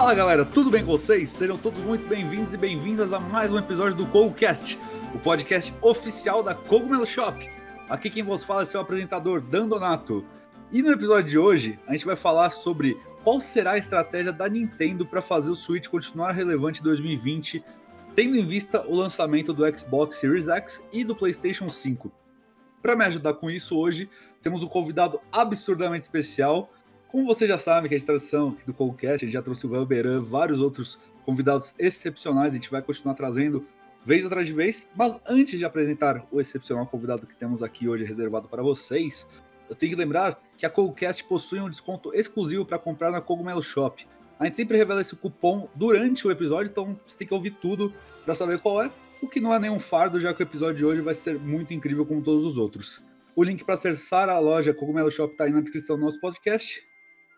Fala galera, tudo bem com vocês? Sejam todos muito bem-vindos e bem-vindas a mais um episódio do CogoCast, o podcast oficial da Cogumelo Shop. Aqui quem vos fala é seu apresentador, Dan Donato. E no episódio de hoje, a gente vai falar sobre qual será a estratégia da Nintendo para fazer o Switch continuar relevante em 2020, tendo em vista o lançamento do Xbox Series X e do PlayStation 5. Para me ajudar com isso hoje, temos um convidado absurdamente especial, como você já sabe, que a tradição aqui do podcast, a gente já trouxe o Velberan, vários outros convidados excepcionais, a gente vai continuar trazendo vez atrás de vez. Mas antes de apresentar o excepcional convidado que temos aqui hoje reservado para vocês, eu tenho que lembrar que a Cogcast possui um desconto exclusivo para comprar na Cogumelo Shop. A gente sempre revela esse cupom durante o episódio, então você tem que ouvir tudo para saber qual é. O que não é nenhum fardo, já que o episódio de hoje vai ser muito incrível como todos os outros. O link para acessar a loja Cogumelo Shop está aí na descrição do nosso podcast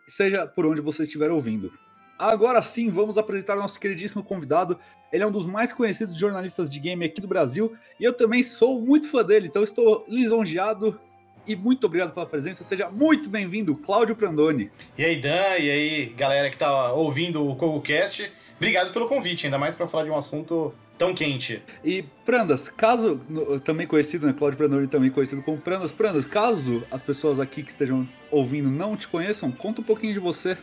seja por onde você estiver ouvindo. Agora sim, vamos apresentar nosso queridíssimo convidado. Ele é um dos mais conhecidos jornalistas de game aqui do Brasil e eu também sou muito fã dele, então estou lisonjeado e muito obrigado pela presença. Seja muito bem-vindo, Cláudio Prandoni. E aí, Dan, e aí, galera que está ouvindo o CogoCast. Obrigado pelo convite, ainda mais para falar de um assunto tão quente. E Prandas, caso, também conhecido, né, Claudio Pranori também conhecido como Prandas, Prandas, caso as pessoas aqui que estejam ouvindo não te conheçam, conta um pouquinho de você.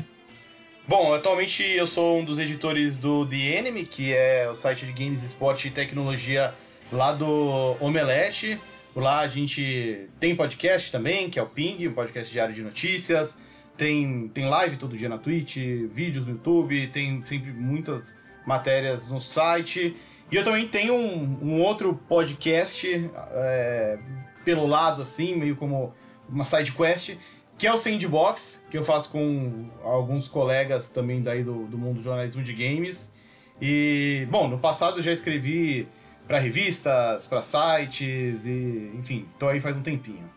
Bom, atualmente eu sou um dos editores do The Enemy, que é o site de games, esporte e tecnologia lá do Omelete. Lá a gente tem podcast também, que é o Ping, um podcast diário de notícias. Tem, tem live todo dia na Twitch, vídeos no YouTube, tem sempre muitas matérias no site. E eu também tenho um, um outro podcast é, pelo lado, assim, meio como uma side quest, que é o Sandbox, que eu faço com alguns colegas também daí do, do mundo do jornalismo de games. E, bom, no passado eu já escrevi para revistas, para sites, e enfim, tô aí faz um tempinho.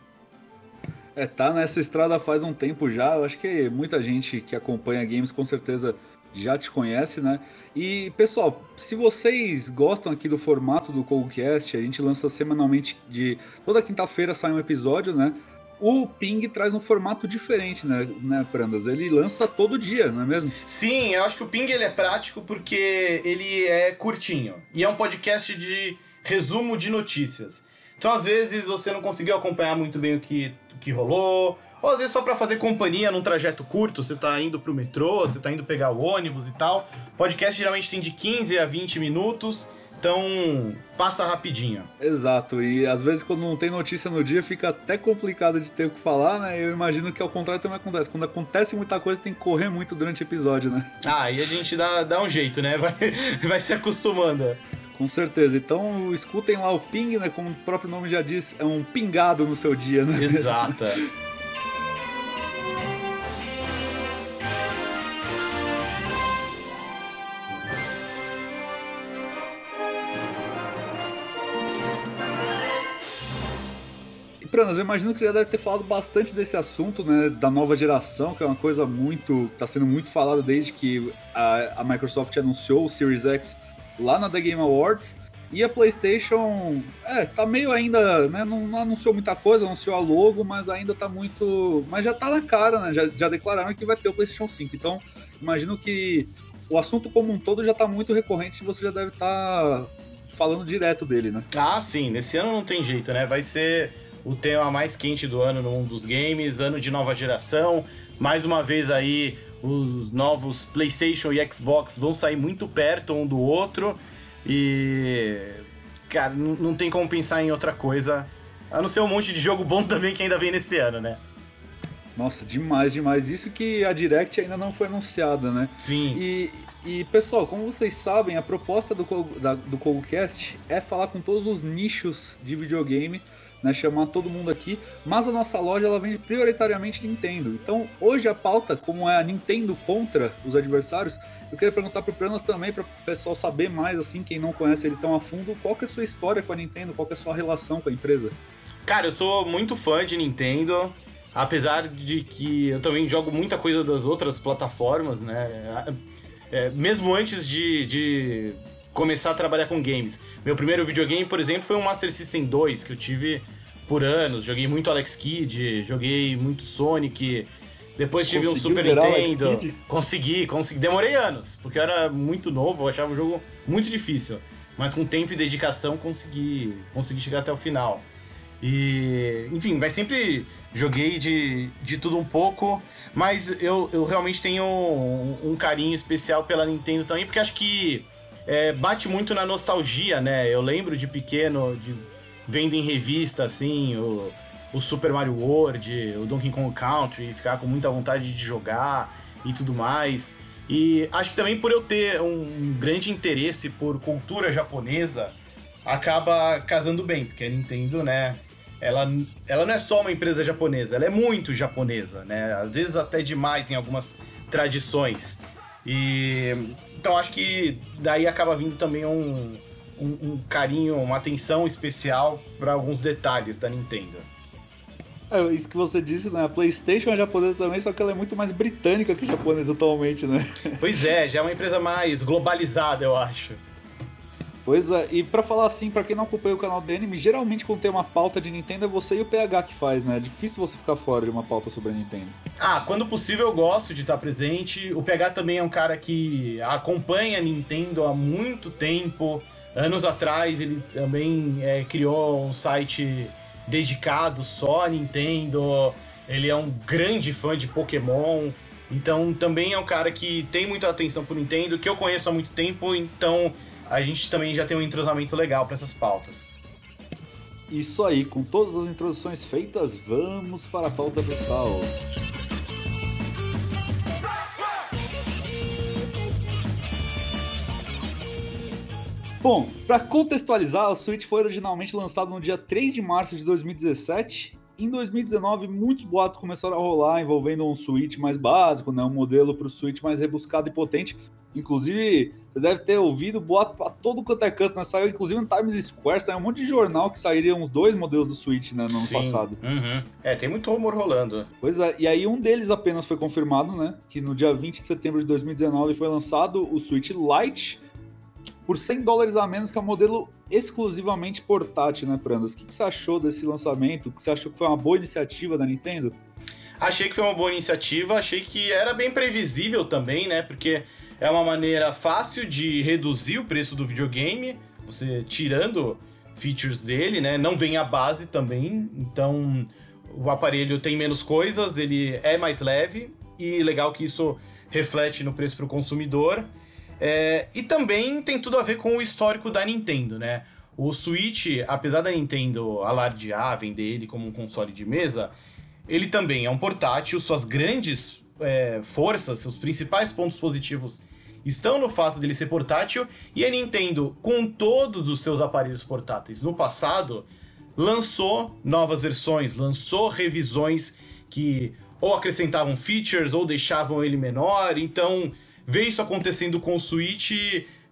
É, tá nessa estrada faz um tempo já. Eu acho que muita gente que acompanha games com certeza já te conhece, né? E pessoal, se vocês gostam aqui do formato do Coldcast, a gente lança semanalmente de toda quinta-feira sai um episódio, né? O Ping traz um formato diferente, né, né, Prandas? Ele lança todo dia, não é mesmo? Sim, eu acho que o Ping ele é prático porque ele é curtinho e é um podcast de resumo de notícias. Então, às vezes, você não conseguiu acompanhar muito bem o que, o que rolou, ou às vezes só para fazer companhia num trajeto curto, você tá indo pro metrô, você tá indo pegar o ônibus e tal. Podcast geralmente tem de 15 a 20 minutos. Então, passa rapidinho. Exato, e às vezes quando não tem notícia no dia fica até complicado de ter o que falar, né? Eu imagino que ao contrário também acontece. Quando acontece muita coisa, tem que correr muito durante o episódio, né? Ah, e a gente dá, dá um jeito, né? Vai, vai se acostumando. Com certeza. Então escutem lá o ping, né? Como o próprio nome já diz, é um pingado no seu dia, né? Exato. Pranas, eu imagino que você já deve ter falado bastante desse assunto, né, da nova geração, que é uma coisa muito, que está sendo muito falada desde que a, a, Microsoft anunciou o Series X lá na The Game Awards. E a PlayStation, é, tá meio ainda, né, não, não anunciou muita coisa, anunciou a logo, mas ainda tá muito, mas já tá na cara, né, já, já declararam que vai ter o PlayStation 5. Então, imagino que o assunto como um todo já tá muito recorrente e você já deve estar tá falando direto dele, né? Ah, sim, nesse ano não tem jeito, né? Vai ser o tema mais quente do ano no mundo dos games, ano de nova geração. Mais uma vez aí, os novos PlayStation e Xbox vão sair muito perto um do outro. E. Cara, não tem como pensar em outra coisa. A não ser um monte de jogo bom também que ainda vem nesse ano, né? Nossa, demais, demais. Isso que a Direct ainda não foi anunciada, né? Sim. E, e pessoal, como vocês sabem, a proposta do, da, do CogoCast é falar com todos os nichos de videogame né, chamar todo mundo aqui, mas a nossa loja ela vende prioritariamente Nintendo. Então, hoje a pauta, como é a Nintendo contra os adversários, eu queria perguntar para o Pranas também, para o pessoal saber mais, assim, quem não conhece ele tão a fundo, qual que é a sua história com a Nintendo, qual que é a sua relação com a empresa? Cara, eu sou muito fã de Nintendo, apesar de que eu também jogo muita coisa das outras plataformas, né? É, mesmo antes de, de começar a trabalhar com games. Meu primeiro videogame, por exemplo, foi um Master System 2 que eu tive por anos. Joguei muito Alex Kidd, joguei muito Sonic. Depois tive Conseguiu um Super Nintendo. Consegui, consegui. Demorei anos, porque eu era muito novo, eu achava o jogo muito difícil. Mas com tempo e dedicação consegui, consegui chegar até o final. E, enfim, mas sempre joguei de, de tudo um pouco, mas eu, eu realmente tenho um, um carinho especial pela Nintendo também, porque acho que é, bate muito na nostalgia, né? Eu lembro de pequeno, de, vendo em revista, assim, o, o Super Mario World, o Donkey Kong Country, ficar com muita vontade de jogar e tudo mais. E acho que também por eu ter um grande interesse por cultura japonesa, acaba casando bem, porque a Nintendo, né, ela, ela não é só uma empresa japonesa, ela é muito japonesa, né? Às vezes até demais em algumas tradições. E então acho que daí acaba vindo também um, um, um carinho, uma atenção especial para alguns detalhes da Nintendo. É, isso que você disse, né? A PlayStation é japonesa também, só que ela é muito mais britânica que japonesa atualmente, né? Pois é, já é uma empresa mais globalizada, eu acho. Pois é, e pra falar assim, para quem não acompanha o canal do anime, geralmente quando tem uma pauta de Nintendo é você e o PH que faz, né? É difícil você ficar fora de uma pauta sobre a Nintendo. Ah, quando possível eu gosto de estar presente. O PH também é um cara que acompanha a Nintendo há muito tempo. Anos atrás ele também é, criou um site dedicado só a Nintendo. Ele é um grande fã de Pokémon. Então também é um cara que tem muita atenção por Nintendo, que eu conheço há muito tempo, então a gente também já tem um entrosamento legal para essas pautas. Isso aí, com todas as introduções feitas, vamos para a pauta principal. Bom, para contextualizar, o Switch foi originalmente lançado no dia 3 de março de 2017. Em 2019, muitos boatos começaram a rolar envolvendo um Switch mais básico, né, um modelo para o Switch mais rebuscado e potente, Inclusive, você deve ter ouvido boato pra todo quanto é canto, né? Saiu inclusive no Times Square, saiu um monte de jornal que sairiam uns dois modelos do Switch, né, no ano passado. Uhum. É, tem muito rumor rolando. Pois é, e aí um deles apenas foi confirmado, né? Que no dia 20 de setembro de 2019 foi lançado o Switch Lite por 100 dólares a menos que é um modelo exclusivamente portátil, né, Prandas? O que, que você achou desse lançamento? Você achou que foi uma boa iniciativa da Nintendo? Achei que foi uma boa iniciativa, achei que era bem previsível também, né? Porque é uma maneira fácil de reduzir o preço do videogame, você tirando features dele, né? Não vem a base também, então o aparelho tem menos coisas, ele é mais leve e legal que isso reflete no preço para o consumidor. É, e também tem tudo a ver com o histórico da Nintendo, né? O Switch, apesar da Nintendo alardear, vender ele como um console de mesa, ele também é um portátil, suas grandes é, forças, seus principais pontos positivos estão no fato dele ser portátil e a Nintendo, com todos os seus aparelhos portáteis no passado, lançou novas versões, lançou revisões que ou acrescentavam features ou deixavam ele menor. Então, ver isso acontecendo com o Switch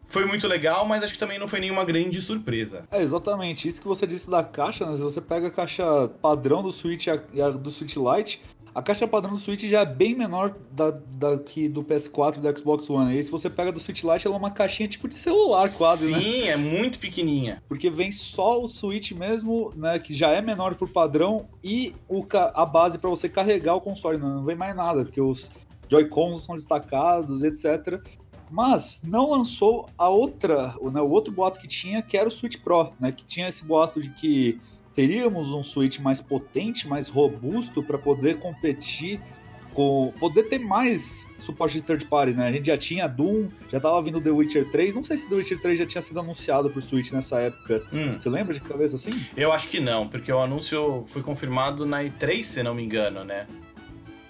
foi muito legal, mas acho que também não foi nenhuma grande surpresa. É, exatamente. Isso que você disse da caixa, né? Se você pega a caixa padrão do Switch e a do Switch Lite, a caixa padrão do Switch já é bem menor da, da que do PS4 e do Xbox One. E aí, se você pega do Switch Lite, ela é uma caixinha tipo de celular quase, Sim, né? Sim, é muito pequenininha. Porque vem só o Switch mesmo, né, que já é menor por padrão, e o, a base para você carregar o console, né? não vem mais nada, porque os Joy-Cons são destacados, etc. Mas não lançou a outra, né, o outro boato que tinha, que era o Switch Pro, né, que tinha esse boato de que teríamos um Switch mais potente, mais robusto para poder competir com poder ter mais suporte de third party, né? A gente já tinha Doom, já tava vindo The Witcher 3. Não sei se The Witcher 3 já tinha sido anunciado pro Switch nessa época. Hum. Você lembra de cabeça assim? Eu acho que não, porque o anúncio foi confirmado na E3, se não me engano, né?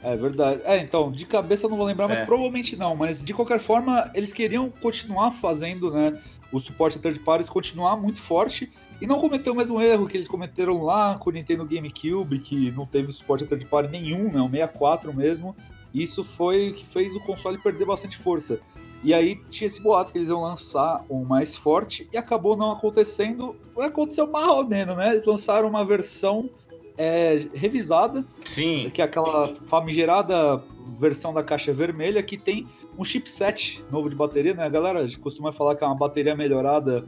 É verdade. É, então, de cabeça eu não vou lembrar, mas é. provavelmente não. Mas de qualquer forma, eles queriam continuar fazendo, né? O suporte a third parties continuar muito forte e não cometeu o mesmo erro que eles cometeram lá com o Nintendo GameCube, que não teve suporte a third party nenhum, né, o 64 mesmo. Isso foi o que fez o console perder bastante força. E aí tinha esse boato que eles iam lançar um mais forte e acabou não acontecendo. Aconteceu mais ou menos, né? Eles lançaram uma versão é, revisada. Sim. Que é aquela famigerada versão da caixa vermelha que tem um chipset novo de bateria, né? A galera costuma falar que é uma bateria melhorada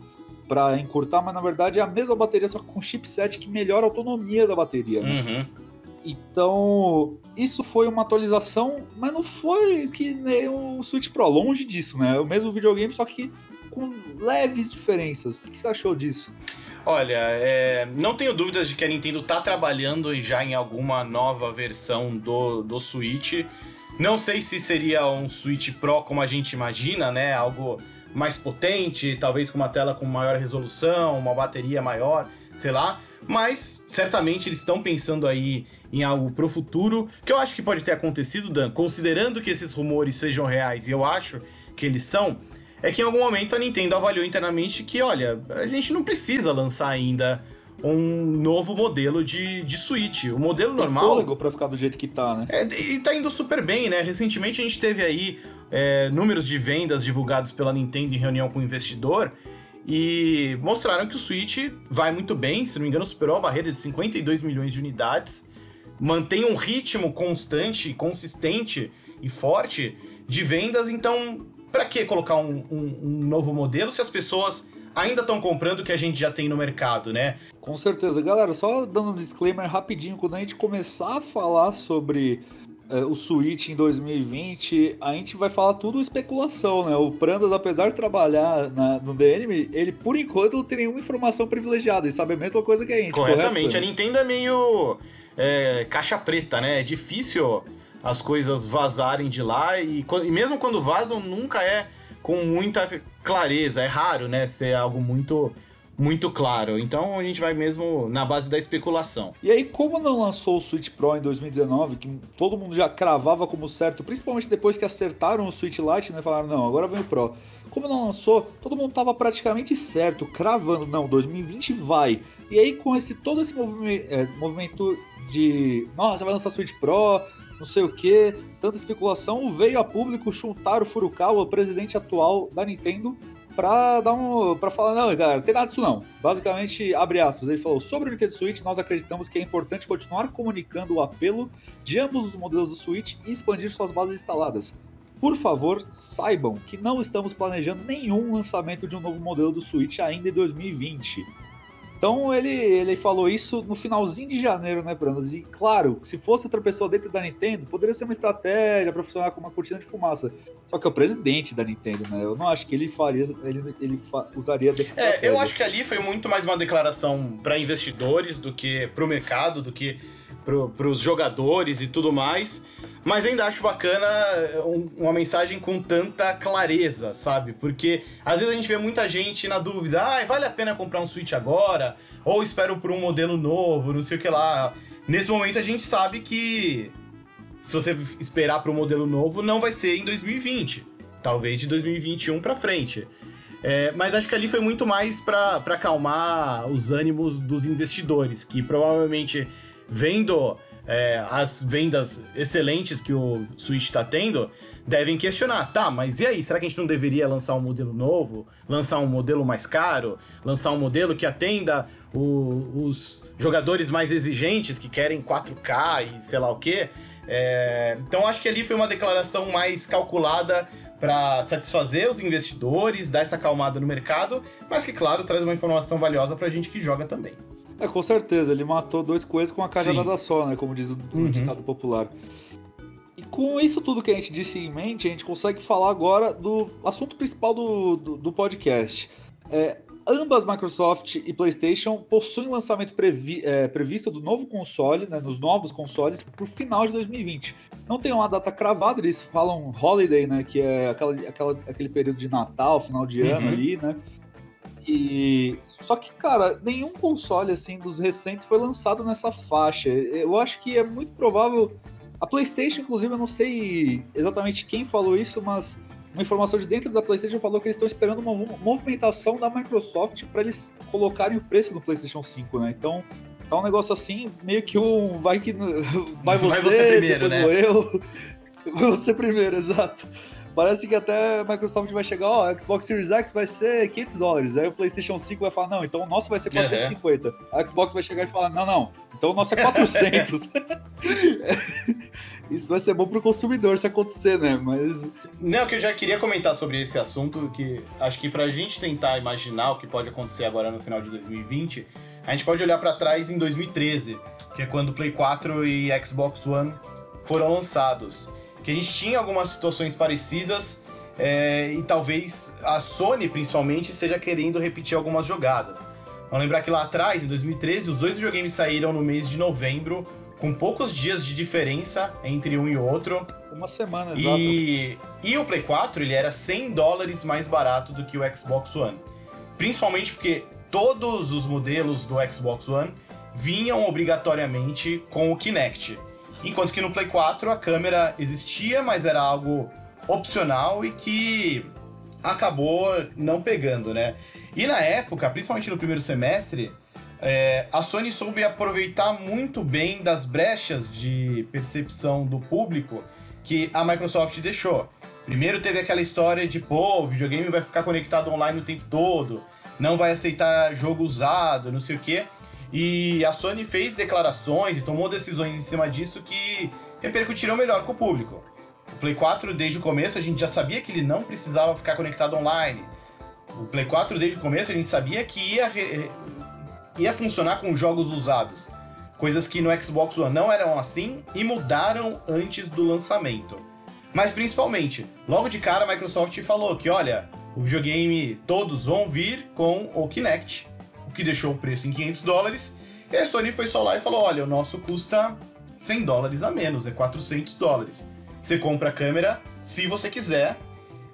para encurtar, mas na verdade é a mesma bateria, só com chipset que melhora a autonomia da bateria. Né? Uhum. Então, isso foi uma atualização, mas não foi que nem o Switch Pro, longe disso, né? É o mesmo videogame, só que com leves diferenças. O que você achou disso? Olha, é, não tenho dúvidas de que a Nintendo está trabalhando já em alguma nova versão do, do Switch. Não sei se seria um Switch Pro como a gente imagina, né? Algo mais potente, talvez com uma tela com maior resolução, uma bateria maior, sei lá. Mas certamente eles estão pensando aí em algo pro futuro, que eu acho que pode ter acontecido, Dan, considerando que esses rumores sejam reais, e eu acho que eles são, é que em algum momento a Nintendo avaliou internamente que, olha, a gente não precisa lançar ainda um novo modelo de, de Switch. O modelo Tem normal. fôlego pra ficar do jeito que tá, né? É, e tá indo super bem, né? Recentemente a gente teve aí é, números de vendas divulgados pela Nintendo em reunião com o investidor e mostraram que o Switch vai muito bem, se não me engano, superou a barreira de 52 milhões de unidades, mantém um ritmo constante, consistente e forte de vendas, então para que colocar um, um, um, novo modelo se as pessoas ainda estão comprando o que a gente já tem no mercado, né? Com certeza. Galera, só dando um disclaimer rapidinho, quando a gente começar a falar sobre é, o Switch em 2020, a gente vai falar tudo especulação, né? O Prandas, apesar de trabalhar na, no DNM, ele por enquanto não tem nenhuma informação privilegiada, ele sabe a mesma coisa que a gente. Corretamente, correto? a Nintendo é meio é, caixa preta, né? É difícil as coisas vazarem de lá e, e mesmo quando vazam, nunca é com muita clareza, é raro, né? Ser algo muito muito claro. Então a gente vai mesmo na base da especulação. E aí, como não lançou o Switch Pro em 2019, que todo mundo já cravava como certo, principalmente depois que acertaram o Switch Lite, né? Falaram, não, agora vem o Pro. Como não lançou, todo mundo tava praticamente certo, cravando, não, 2020 vai. E aí, com esse todo esse movimento, é, movimento de, nossa, vai lançar Switch Pro, não sei o que, tanta especulação, veio a público Shuntaro Furukawa, o presidente atual da Nintendo, para dar um, para falar não, cara, não tem nada disso não. Basicamente, abre aspas, ele falou: "Sobre o Nintendo Switch, nós acreditamos que é importante continuar comunicando o apelo de ambos os modelos do Switch e expandir suas bases instaladas. Por favor, saibam que não estamos planejando nenhum lançamento de um novo modelo do Switch ainda em 2020." Então ele, ele falou isso no finalzinho de janeiro, né, Brandas? E claro, se fosse outra pessoa dentro da Nintendo, poderia ser uma estratégia para funcionar como uma cortina de fumaça. Só que é o presidente da Nintendo, né? Eu não acho que ele faria, ele, ele fa usaria dessa É, eu acho que ali foi muito mais uma declaração para investidores do que para o mercado, do que para os jogadores e tudo mais. Mas ainda acho bacana um, uma mensagem com tanta clareza, sabe? Porque às vezes a gente vê muita gente na dúvida: ah, vale a pena comprar um Switch agora? Ou espero por um modelo novo, não sei o que lá. Nesse momento a gente sabe que se você esperar para um modelo novo, não vai ser em 2020. Talvez de 2021 para frente. É, mas acho que ali foi muito mais para acalmar os ânimos dos investidores, que provavelmente vendo é, as vendas excelentes que o Switch está tendo, devem questionar, tá, mas e aí, será que a gente não deveria lançar um modelo novo? Lançar um modelo mais caro? Lançar um modelo que atenda o, os jogadores mais exigentes que querem 4K e sei lá o quê? É, então acho que ali foi uma declaração mais calculada para satisfazer os investidores, dar essa acalmada no mercado, mas que, claro, traz uma informação valiosa para a gente que joga também. É, com certeza, ele matou dois coelhos com uma cajadada só, né? Como diz o, uhum. ditado popular. E com isso tudo que a gente disse em mente, a gente consegue falar agora do assunto principal do, do, do podcast. É, ambas Microsoft e PlayStation possuem lançamento previ, é, previsto do novo console, né, nos novos consoles, para o final de 2020. Não tem uma data cravada, eles falam holiday, né, que é aquela, aquela, aquele período de Natal, final de ano uhum. ali, né? E só que, cara, nenhum console assim dos recentes foi lançado nessa faixa. Eu acho que é muito provável. A PlayStation, inclusive, eu não sei exatamente quem falou isso, mas uma informação de dentro da PlayStation falou que eles estão esperando uma movimentação da Microsoft para eles colocarem o preço no PlayStation 5, né? Então, tá um negócio assim, meio que um vai que vai você, vai você primeiro, né? eu. Você primeiro, exato. Parece que até a Microsoft vai chegar, ó, oh, Xbox Series X vai ser 500 dólares. Aí o PlayStation 5 vai falar, não, então o nosso vai ser 450. Uhum. A Xbox vai chegar e falar, não, não, então o nosso é 400. Isso vai ser bom pro consumidor se acontecer, né? Mas. Não, que eu já queria comentar sobre esse assunto, que acho que pra gente tentar imaginar o que pode acontecer agora no final de 2020, a gente pode olhar para trás em 2013 que é quando o Play 4 e Xbox One foram lançados. Que a gente tinha algumas situações parecidas é, e talvez a Sony, principalmente, esteja querendo repetir algumas jogadas. Vamos lembrar que lá atrás, em 2013, os dois videogames saíram no mês de novembro, com poucos dias de diferença entre um e outro. Uma semana, exato. E, e o Play 4 ele era 100 dólares mais barato do que o Xbox One. Principalmente porque todos os modelos do Xbox One vinham obrigatoriamente com o Kinect. Enquanto que no Play 4 a câmera existia, mas era algo opcional e que acabou não pegando, né? E na época, principalmente no primeiro semestre, é, a Sony soube aproveitar muito bem das brechas de percepção do público que a Microsoft deixou. Primeiro teve aquela história de, pô, o videogame vai ficar conectado online o tempo todo, não vai aceitar jogo usado, não sei o quê. E a Sony fez declarações e tomou decisões em cima disso que repercutiram melhor com o público. O Play 4, desde o começo, a gente já sabia que ele não precisava ficar conectado online. O Play 4, desde o começo, a gente sabia que ia, ia funcionar com jogos usados. Coisas que no Xbox One não eram assim e mudaram antes do lançamento. Mas principalmente, logo de cara a Microsoft falou que, olha, o videogame todos vão vir com o Kinect que deixou o preço em 500 dólares. E a Sony foi só lá e falou: olha, o nosso custa 100 dólares a menos, é 400 dólares. Você compra a câmera se você quiser.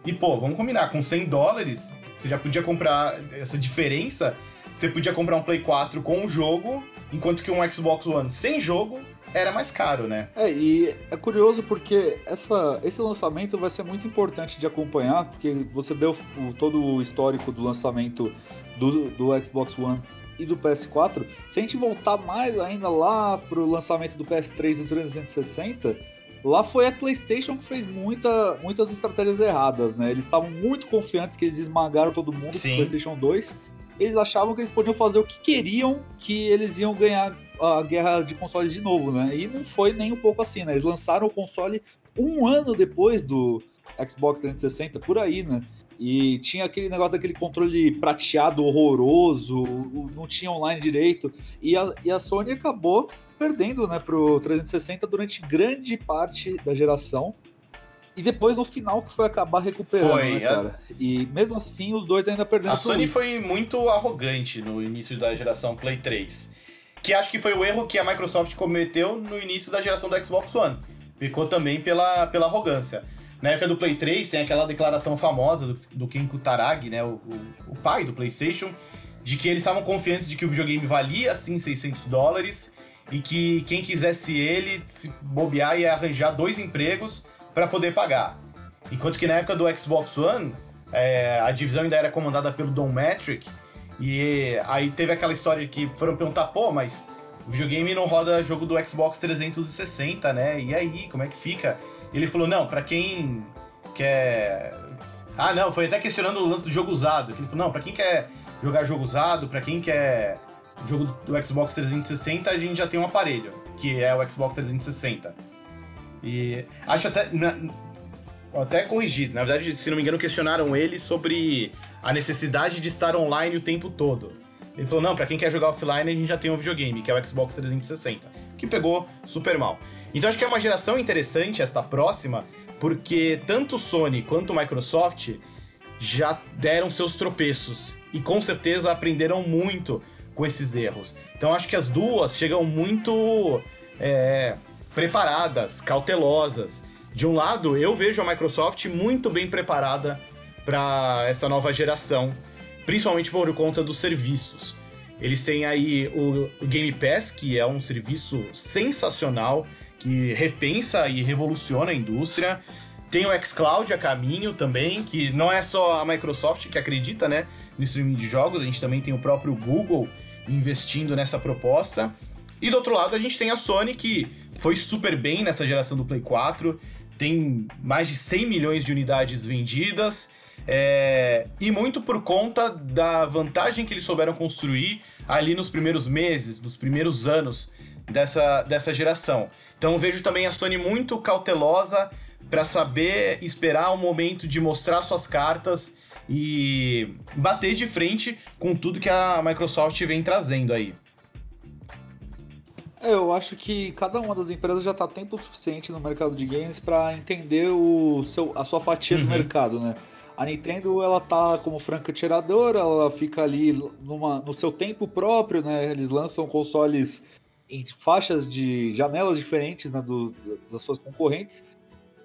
E pô, vamos combinar, com 100 dólares, você já podia comprar essa diferença. Você podia comprar um Play 4 com o jogo, enquanto que um Xbox One sem jogo era mais caro, né? É, e é curioso porque essa, esse lançamento vai ser muito importante de acompanhar, porque você deu o, todo o histórico do lançamento do, do Xbox One e do PS4, se a gente voltar mais ainda lá pro lançamento do PS3 e 360, lá foi a PlayStation que fez muita, muitas estratégias erradas, né? Eles estavam muito confiantes que eles esmagaram todo mundo Sim. com o PlayStation 2. Eles achavam que eles podiam fazer o que queriam, que eles iam ganhar a guerra de consoles de novo, né? E não foi nem um pouco assim, né? Eles lançaram o console um ano depois do Xbox 360, por aí, né? E tinha aquele negócio daquele controle prateado horroroso, não tinha online direito. E a, e a Sony acabou perdendo né, pro 360 durante grande parte da geração. E depois no final que foi acabar recuperando, foi, né, cara? A... E mesmo assim os dois ainda perderam. A Sony foi muito arrogante no início da geração Play 3. Que acho que foi o erro que a Microsoft cometeu no início da geração do Xbox One. Ficou também pela, pela arrogância. Na época do Play 3 tem aquela declaração famosa do, do Ken Kutaragi, né, o, o, o, pai do PlayStation, de que eles estavam confiantes de que o videogame valia sim 600 dólares e que quem quisesse ele se bobear ia arranjar dois empregos para poder pagar. Enquanto que na época do Xbox One, é, a divisão ainda era comandada pelo Don Metric, e aí teve aquela história que foram perguntar, pô, mas o videogame não roda jogo do Xbox 360, né? E aí, como é que fica? Ele falou: não, para quem quer. Ah, não, foi até questionando o lance do jogo usado. Ele falou: não, pra quem quer jogar jogo usado, para quem quer jogo do Xbox 360, a gente já tem um aparelho, que é o Xbox 360. E acho até. Na, até corrigido, na verdade, se não me engano, questionaram ele sobre a necessidade de estar online o tempo todo. Ele falou: não, para quem quer jogar offline, a gente já tem um videogame, que é o Xbox 360, que pegou super mal. Então acho que é uma geração interessante esta próxima, porque tanto Sony quanto Microsoft já deram seus tropeços e com certeza aprenderam muito com esses erros. Então acho que as duas chegam muito é, preparadas, cautelosas. De um lado, eu vejo a Microsoft muito bem preparada para essa nova geração, principalmente por conta dos serviços. Eles têm aí o Game Pass, que é um serviço sensacional que repensa e revoluciona a indústria. Tem o xCloud a caminho também, que não é só a Microsoft que acredita, né, no streaming de jogos, a gente também tem o próprio Google investindo nessa proposta. E do outro lado a gente tem a Sony, que foi super bem nessa geração do Play 4, tem mais de 100 milhões de unidades vendidas, é... e muito por conta da vantagem que eles souberam construir ali nos primeiros meses, nos primeiros anos dessa, dessa geração. Então vejo também a Sony muito cautelosa para saber esperar o momento de mostrar suas cartas e bater de frente com tudo que a Microsoft vem trazendo aí. É, eu acho que cada uma das empresas já está tempo suficiente no mercado de games para entender o seu, a sua fatia uhum. do mercado, né? A Nintendo ela tá como franca tiradora, ela fica ali numa, no seu tempo próprio, né? Eles lançam consoles em faixas de janelas diferentes né, do, das suas concorrentes.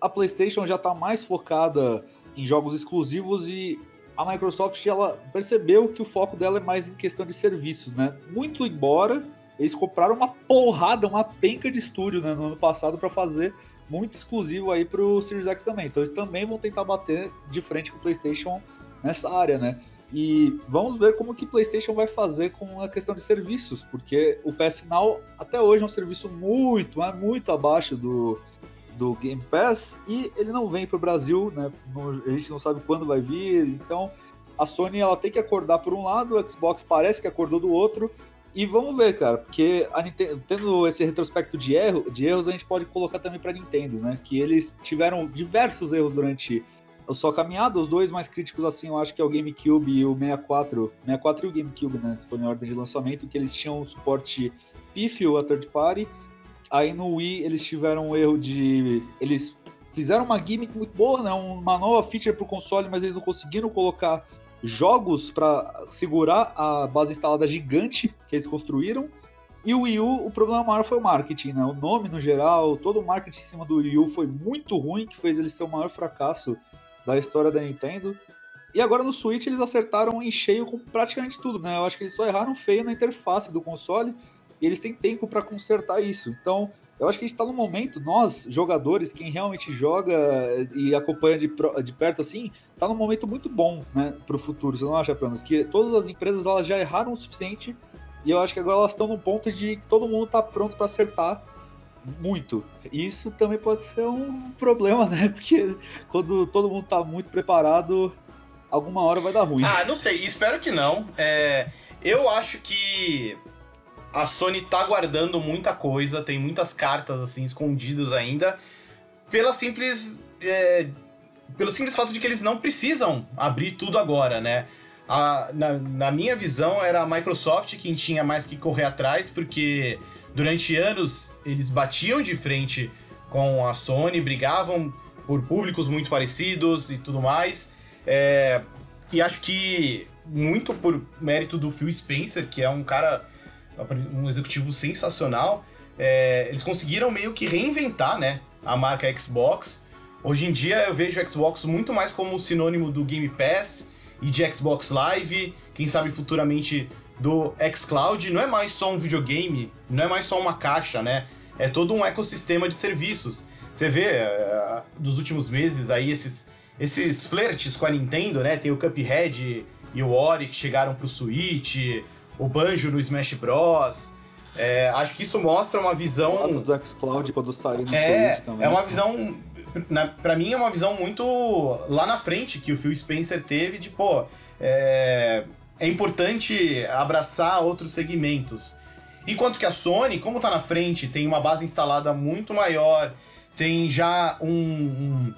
A PlayStation já está mais focada em jogos exclusivos e a Microsoft ela percebeu que o foco dela é mais em questão de serviços, né? Muito embora eles compraram uma porrada, uma penca de estúdio né, no ano passado para fazer muito exclusivo aí para o Series X também. Então eles também vão tentar bater de frente com o PlayStation nessa área, né? E vamos ver como que PlayStation vai fazer com a questão de serviços, porque o PS Now até hoje é um serviço muito, mas muito abaixo do, do Game Pass e ele não vem para o Brasil, né? A gente não sabe quando vai vir, então a Sony ela tem que acordar por um lado, o Xbox parece que acordou do outro. E vamos ver, cara, porque Nintendo, tendo esse retrospecto de, erro, de erros, a gente pode colocar também para Nintendo, né? Que eles tiveram diversos erros durante a sua caminhada. Os dois mais críticos, assim, eu acho que é o GameCube e o 64. 64 e o GameCube, né? For em ordem de lançamento, que eles tinham um suporte pífio a third party Aí no Wii eles tiveram um erro de. Eles fizeram uma gimmick muito boa, né? Uma nova feature pro console, mas eles não conseguiram colocar jogos para segurar a base instalada gigante que eles construíram. E o Wii U, o problema maior foi o marketing, né? O nome no geral, todo o marketing em cima do Wii U foi muito ruim, que fez ele ser o maior fracasso da história da Nintendo. E agora no Switch eles acertaram em cheio com praticamente tudo, né? Eu acho que eles só erraram feio na interface do console e eles têm tempo para consertar isso. Então, eu acho que a gente está no momento, nós, jogadores, quem realmente joga e acompanha de, de perto assim, está num momento muito bom né, o futuro. Você não acha, Pranas? Que todas as empresas elas já erraram o suficiente e eu acho que agora elas estão no ponto de que todo mundo está pronto para acertar muito. Isso também pode ser um problema, né? Porque quando todo mundo está muito preparado, alguma hora vai dar ruim. Ah, não sei, espero que não. É, eu acho que a Sony tá guardando muita coisa, tem muitas cartas assim escondidas ainda, pela simples. É, pelo simples fato de que eles não precisam abrir tudo agora, né? A, na, na minha visão, era a Microsoft quem tinha mais que correr atrás, porque durante anos eles batiam de frente com a Sony, brigavam por públicos muito parecidos e tudo mais. É, e acho que muito por mérito do Phil Spencer, que é um cara um executivo sensacional. É, eles conseguiram meio que reinventar, né, a marca Xbox. Hoje em dia eu vejo o Xbox muito mais como sinônimo do Game Pass e de Xbox Live, quem sabe futuramente do xCloud. Não é mais só um videogame, não é mais só uma caixa, né? É todo um ecossistema de serviços. Você vê, uh, dos últimos meses aí, esses, esses flertes com a Nintendo, né? Tem o Cuphead e o Ori que chegaram pro Switch, o Banjo no Smash Bros. É, acho que isso mostra uma visão. O do xCloud quando sair no é, Switch também. É uma visão. Na, pra mim é uma visão muito lá na frente que o Phil Spencer teve de, pô, é, é importante abraçar outros segmentos. Enquanto que a Sony, como tá na frente, tem uma base instalada muito maior, tem já um. um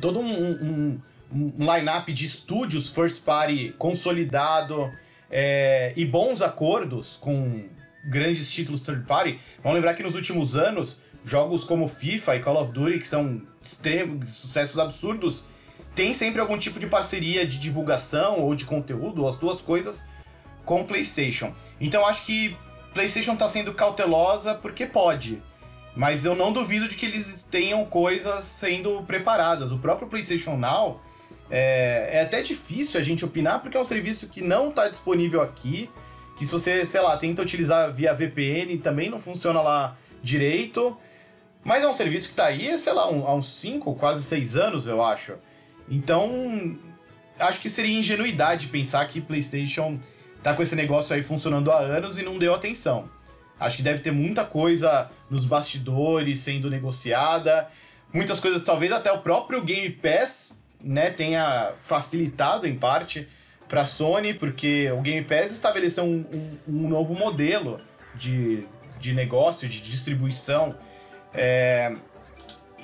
todo um, um, um line-up de estúdios first party consolidado é, e bons acordos com grandes títulos third party. Vamos lembrar que nos últimos anos, jogos como FIFA e Call of Duty, que são extremos, sucessos absurdos, tem sempre algum tipo de parceria de divulgação ou de conteúdo, ou as duas coisas, com PlayStation. Então acho que PlayStation está sendo cautelosa porque pode. Mas eu não duvido de que eles tenham coisas sendo preparadas. O próprio PlayStation Now é, é até difícil a gente opinar, porque é um serviço que não está disponível aqui, que se você, sei lá, tenta utilizar via VPN, também não funciona lá direito. Mas é um serviço que está aí, sei lá, um, há uns 5, quase 6 anos, eu acho. Então, acho que seria ingenuidade pensar que PlayStation tá com esse negócio aí funcionando há anos e não deu atenção. Acho que deve ter muita coisa nos bastidores sendo negociada, muitas coisas, talvez até o próprio Game Pass né, tenha facilitado em parte para Sony, porque o Game Pass estabeleceu um, um, um, novo modelo de, de negócio, de distribuição. É,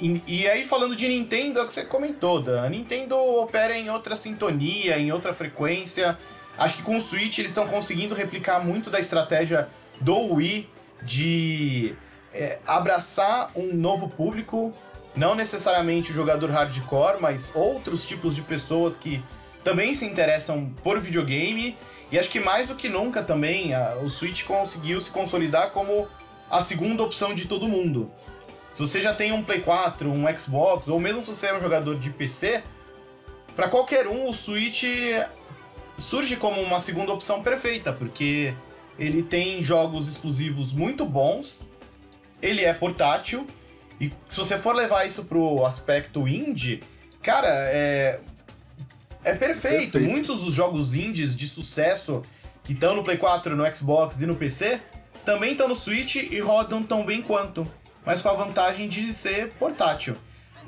e, e, aí, falando de Nintendo, é o que você comentou, Dan. A Nintendo opera em outra sintonia, em outra frequência. Acho que com o Switch eles estão conseguindo replicar muito da estratégia do Wii de é, abraçar um novo público, não necessariamente o jogador hardcore, mas outros tipos de pessoas que também se interessam por videogame. E acho que mais do que nunca também, a, o Switch conseguiu se consolidar como a segunda opção de todo mundo. Se você já tem um Play 4, um Xbox, ou mesmo se você é um jogador de PC, para qualquer um o Switch surge como uma segunda opção perfeita, porque ele tem jogos exclusivos muito bons, ele é portátil, e se você for levar isso pro aspecto indie, cara, é. É perfeito. perfeito. Muitos dos jogos indies de sucesso que estão no Play 4, no Xbox e no PC também estão no Switch e rodam tão bem quanto, mas com a vantagem de ser portátil.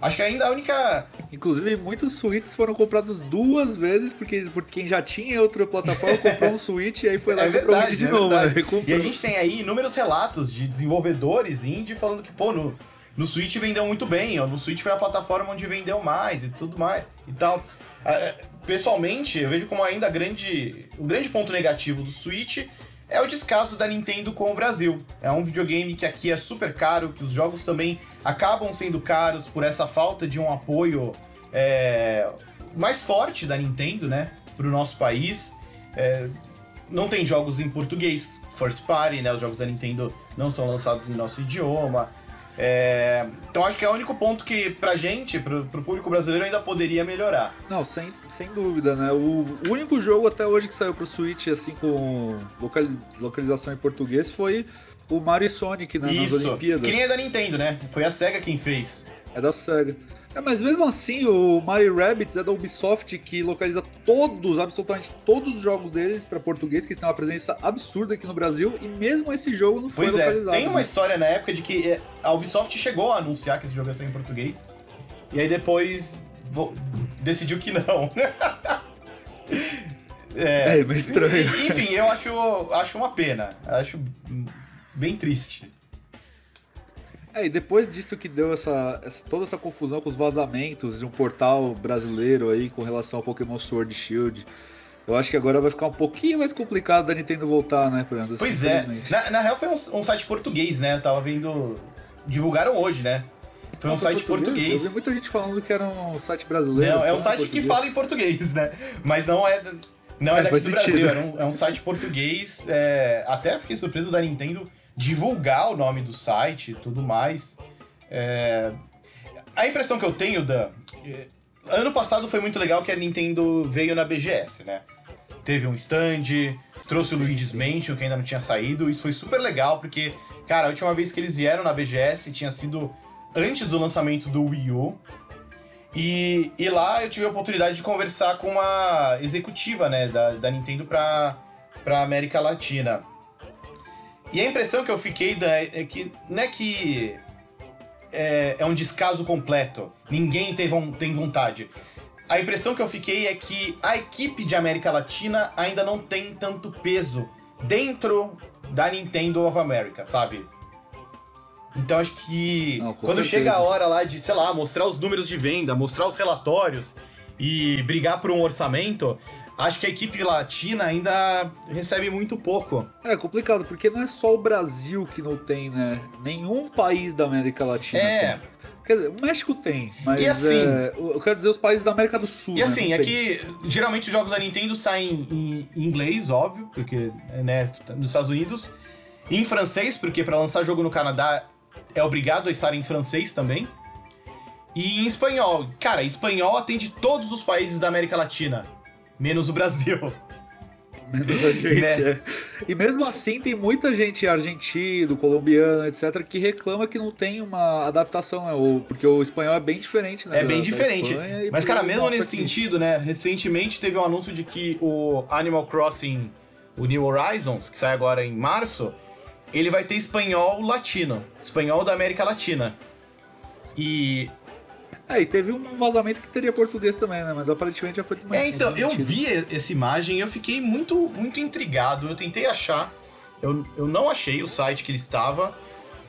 Acho que ainda a única. Inclusive, muitos Switches foram comprados duas vezes, porque, porque quem já tinha outra plataforma comprou um Switch e aí foi lá é e comprou de é novo. Né? E a gente tem aí inúmeros relatos de desenvolvedores indie falando que, pô, no, no Switch vendeu muito bem, ó, no Switch foi a plataforma onde vendeu mais e tudo mais e tal. É, pessoalmente, eu vejo como ainda grande, o grande ponto negativo do Switch é o descaso da Nintendo com o Brasil. É um videogame que aqui é super caro, que os jogos também acabam sendo caros por essa falta de um apoio é, mais forte da Nintendo, né, para o nosso país. É, não tem jogos em português, first party, né? Os jogos da Nintendo não são lançados em nosso idioma. É, então acho que é o único ponto que pra gente, pro, pro público brasileiro, ainda poderia melhorar. Não, sem, sem dúvida, né? O, o único jogo até hoje que saiu pro Switch, assim, com localização em português, foi o Mario Sonic né, nas Olimpíadas. Que nem é da Nintendo, né? Foi a SEGA quem fez. É da SEGA. É, mas mesmo assim, o Mario Rabbids é da Ubisoft que localiza todos, absolutamente todos os jogos deles para português, que tem uma presença absurda aqui no Brasil, e mesmo esse jogo não foi pois é, localizado. É, tem uma né? história na época de que é, a Ubisoft chegou a anunciar que esse jogo ia sair em português, e aí depois decidiu que não. é, é mas estranho. Enfim, eu acho, acho uma pena. Acho bem triste. É, e depois disso que deu essa, essa, toda essa confusão com os vazamentos de um portal brasileiro aí com relação ao Pokémon Sword Shield, eu acho que agora vai ficar um pouquinho mais complicado da Nintendo voltar, né, Fernando? Pois é. Na, na, real foi um, um, site português, né? Eu tava vendo. Divulgaram hoje, né? Foi um site português. português. Eu vi muita gente falando que era um site brasileiro. Não, é um site português. que fala em português, né? Mas não é. Não é, é daqui do Brasil, é um, é um site português. É, até fiquei surpreso da Nintendo divulgar o nome do site e tudo mais. É... A impressão que eu tenho, Dan. É, ano passado foi muito legal que a Nintendo veio na BGS, né? Teve um stand, trouxe o Luigi's Mansion, que ainda não tinha saído. Isso foi super legal, porque, cara, a última vez que eles vieram na BGS tinha sido antes do lançamento do Wii U. E, e lá eu tive a oportunidade de conversar com uma executiva, né, da, da Nintendo pra, pra América Latina. E a impressão que eu fiquei da, é que não é que é, é um descaso completo, ninguém tem, tem vontade. A impressão que eu fiquei é que a equipe de América Latina ainda não tem tanto peso dentro da Nintendo of America, sabe? Então acho que não, quando certeza. chega a hora lá de, sei lá, mostrar os números de venda, mostrar os relatórios e brigar por um orçamento, acho que a equipe latina ainda recebe muito pouco. É complicado, porque não é só o Brasil que não tem, né? Nenhum país da América Latina é. tem. Quer dizer, o México tem, mas e assim, é, eu quero dizer os países da América do Sul. E né? assim, é que geralmente os jogos da Nintendo saem em inglês, óbvio, porque né, nos Estados Unidos, em francês, porque para lançar jogo no Canadá é obrigado a estar em francês também. E em espanhol. Cara, espanhol atende todos os países da América Latina menos o Brasil. Menos a gente, né? é. E mesmo assim, tem muita gente argentino, colombiano, etc., que reclama que não tem uma adaptação, né? Ou, porque o espanhol é bem diferente, né? É bem diferente. Mas, cara, mesmo nesse aqui. sentido, né? Recentemente teve um anúncio de que o Animal Crossing, o New Horizons, que sai agora em março, ele vai ter espanhol latino. Espanhol da América Latina. E é, e teve um vazamento que teria português também, né? Mas aparentemente já foi desmentido. É, então, eu vi essa imagem e eu fiquei muito, muito intrigado. Eu tentei achar, eu, eu não achei o site que ele estava.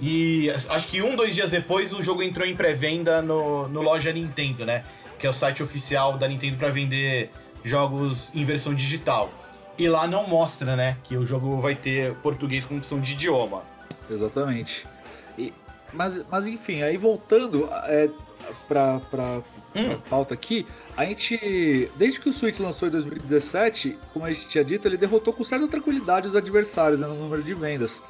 E acho que um, dois dias depois o jogo entrou em pré-venda no, no Loja Nintendo, né? Que é o site oficial da Nintendo para vender jogos em versão digital. E lá não mostra, né? Que o jogo vai ter português com opção de idioma. Exatamente. E, mas, mas enfim, aí voltando é, pra, pra, hum. pra pauta aqui, a gente, desde que o Switch lançou em 2017, como a gente tinha dito, ele derrotou com certa tranquilidade os adversários né, no número de vendas.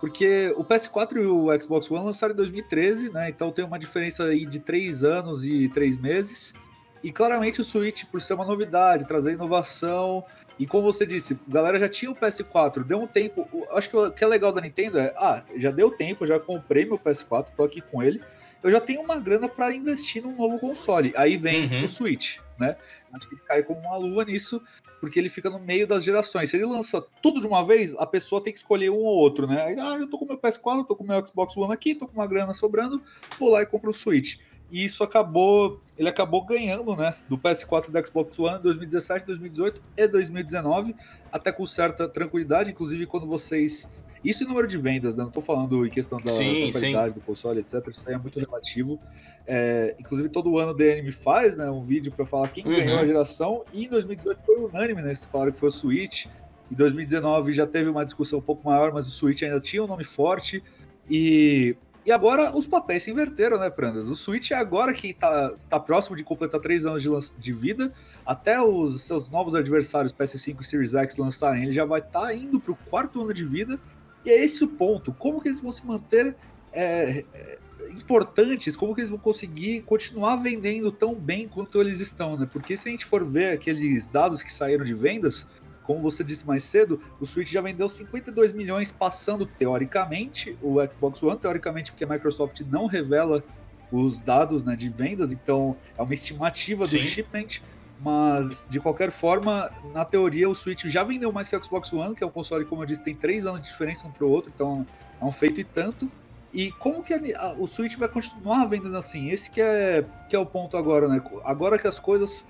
Porque o PS4 e o Xbox One lançaram em 2013, né? Então tem uma diferença aí de 3 anos e 3 meses. E claramente o Switch, por ser uma novidade, trazer inovação. E como você disse, a galera já tinha o PS4, deu um tempo. Acho que o que é legal da Nintendo é, ah, já deu tempo, já comprei meu PS4, tô aqui com ele. Eu já tenho uma grana para investir num novo console. Aí vem uhum. o Switch, né? Acho que ele cai como uma luva nisso porque ele fica no meio das gerações. Se ele lança tudo de uma vez, a pessoa tem que escolher um ou outro, né? Aí, ah, eu tô com meu PS4, tô com meu Xbox One aqui, tô com uma grana sobrando, vou lá e compro o Switch. E isso acabou, ele acabou ganhando, né, do PS4 e do Xbox One em 2017, 2018 e 2019, até com certa tranquilidade, inclusive quando vocês isso em número de vendas, né? Não tô falando em questão da, sim, da qualidade sim. do console, etc. Isso aí é muito relativo. É, inclusive, todo ano o DNM faz né, um vídeo para falar quem uhum. ganhou a geração. E em 2018 foi unânime, né? Eles falaram que foi o Switch. Em 2019 já teve uma discussão um pouco maior, mas o Switch ainda tinha um nome forte. E, e agora os papéis se inverteram, né, Prandas? O Switch é agora que tá, tá próximo de completar três anos de, de vida. Até os seus novos adversários PS5 e Series X lançarem, ele já vai estar tá indo para o quarto ano de vida. E é esse o ponto. Como que eles vão se manter é, é, importantes? Como que eles vão conseguir continuar vendendo tão bem quanto eles estão, né? Porque se a gente for ver aqueles dados que saíram de vendas, como você disse mais cedo, o Switch já vendeu 52 milhões, passando teoricamente o Xbox One, teoricamente porque a Microsoft não revela os dados né, de vendas, então é uma estimativa Sim. do shipment. Mas, de qualquer forma, na teoria, o Switch já vendeu mais que o Xbox One, que é um console, como eu disse, tem três anos de diferença um para o outro, então é um feito e tanto. E como que a, o Switch vai continuar vendendo assim? Esse que é, que é o ponto agora, né? Agora que as coisas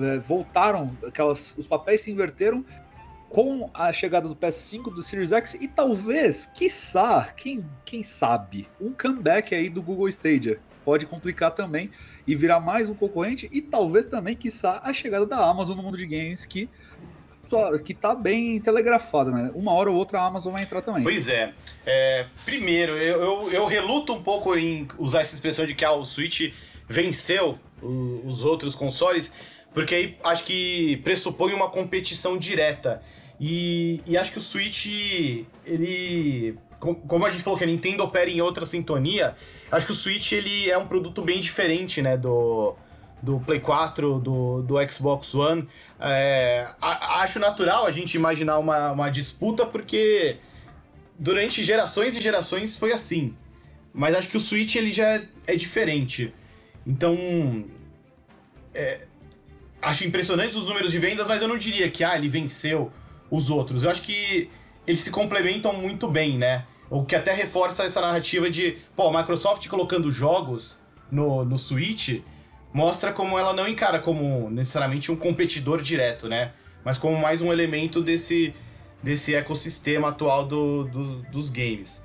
é, voltaram, aquelas, os papéis se inverteram com a chegada do PS5, do Series X e talvez, quiçá, quem, quem sabe, um comeback aí do Google Stadia. Pode complicar também e virar mais um concorrente e talvez também, quiçá, a chegada da Amazon no mundo de games que que tá bem telegrafada, né? Uma hora ou outra a Amazon vai entrar também. Pois é. é primeiro, eu, eu, eu, reluto um pouco em usar essa expressão de que ah, o Switch venceu os outros consoles, porque aí acho que pressupõe uma competição direta. E, e acho que o Switch, ele como a gente falou que a Nintendo opera em outra sintonia, acho que o Switch ele é um produto bem diferente, né, do, do Play 4, do, do Xbox One. É, a, acho natural a gente imaginar uma, uma disputa, porque durante gerações e gerações foi assim. Mas acho que o Switch ele já é, é diferente. Então, é, acho impressionantes os números de vendas, mas eu não diria que ah, ele venceu os outros. Eu acho que eles se complementam muito bem, né? O que até reforça essa narrativa de, pô, a Microsoft colocando jogos no, no Switch mostra como ela não encara como necessariamente um competidor direto, né? Mas como mais um elemento desse, desse ecossistema atual do, do dos games.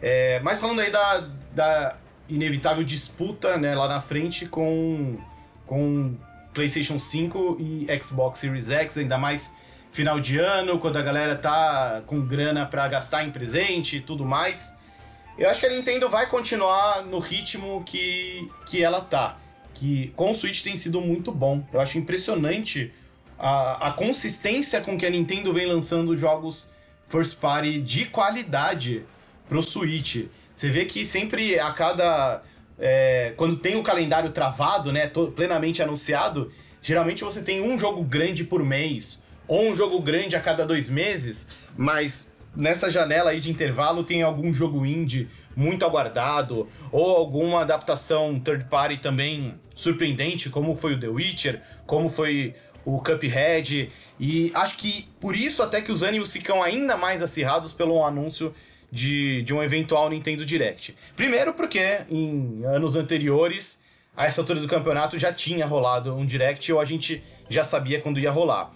É, mas falando aí da, da inevitável disputa né, lá na frente com, com PlayStation 5 e Xbox Series X, ainda mais final de ano, quando a galera tá com grana para gastar em presente e tudo mais. Eu acho que a Nintendo vai continuar no ritmo que, que ela tá. Que com o Switch tem sido muito bom. Eu acho impressionante a, a consistência com que a Nintendo vem lançando jogos first party de qualidade pro Switch. Você vê que sempre a cada. É, quando tem o calendário travado, né, plenamente anunciado, geralmente você tem um jogo grande por mês ou um jogo grande a cada dois meses, mas nessa janela aí de intervalo tem algum jogo indie muito aguardado, ou alguma adaptação third party também surpreendente, como foi o The Witcher, como foi o Cuphead, e acho que por isso até que os ânimos ficam ainda mais acirrados pelo anúncio de, de um eventual Nintendo Direct. Primeiro porque em anos anteriores, a essa altura do campeonato já tinha rolado um Direct, ou a gente já sabia quando ia rolar.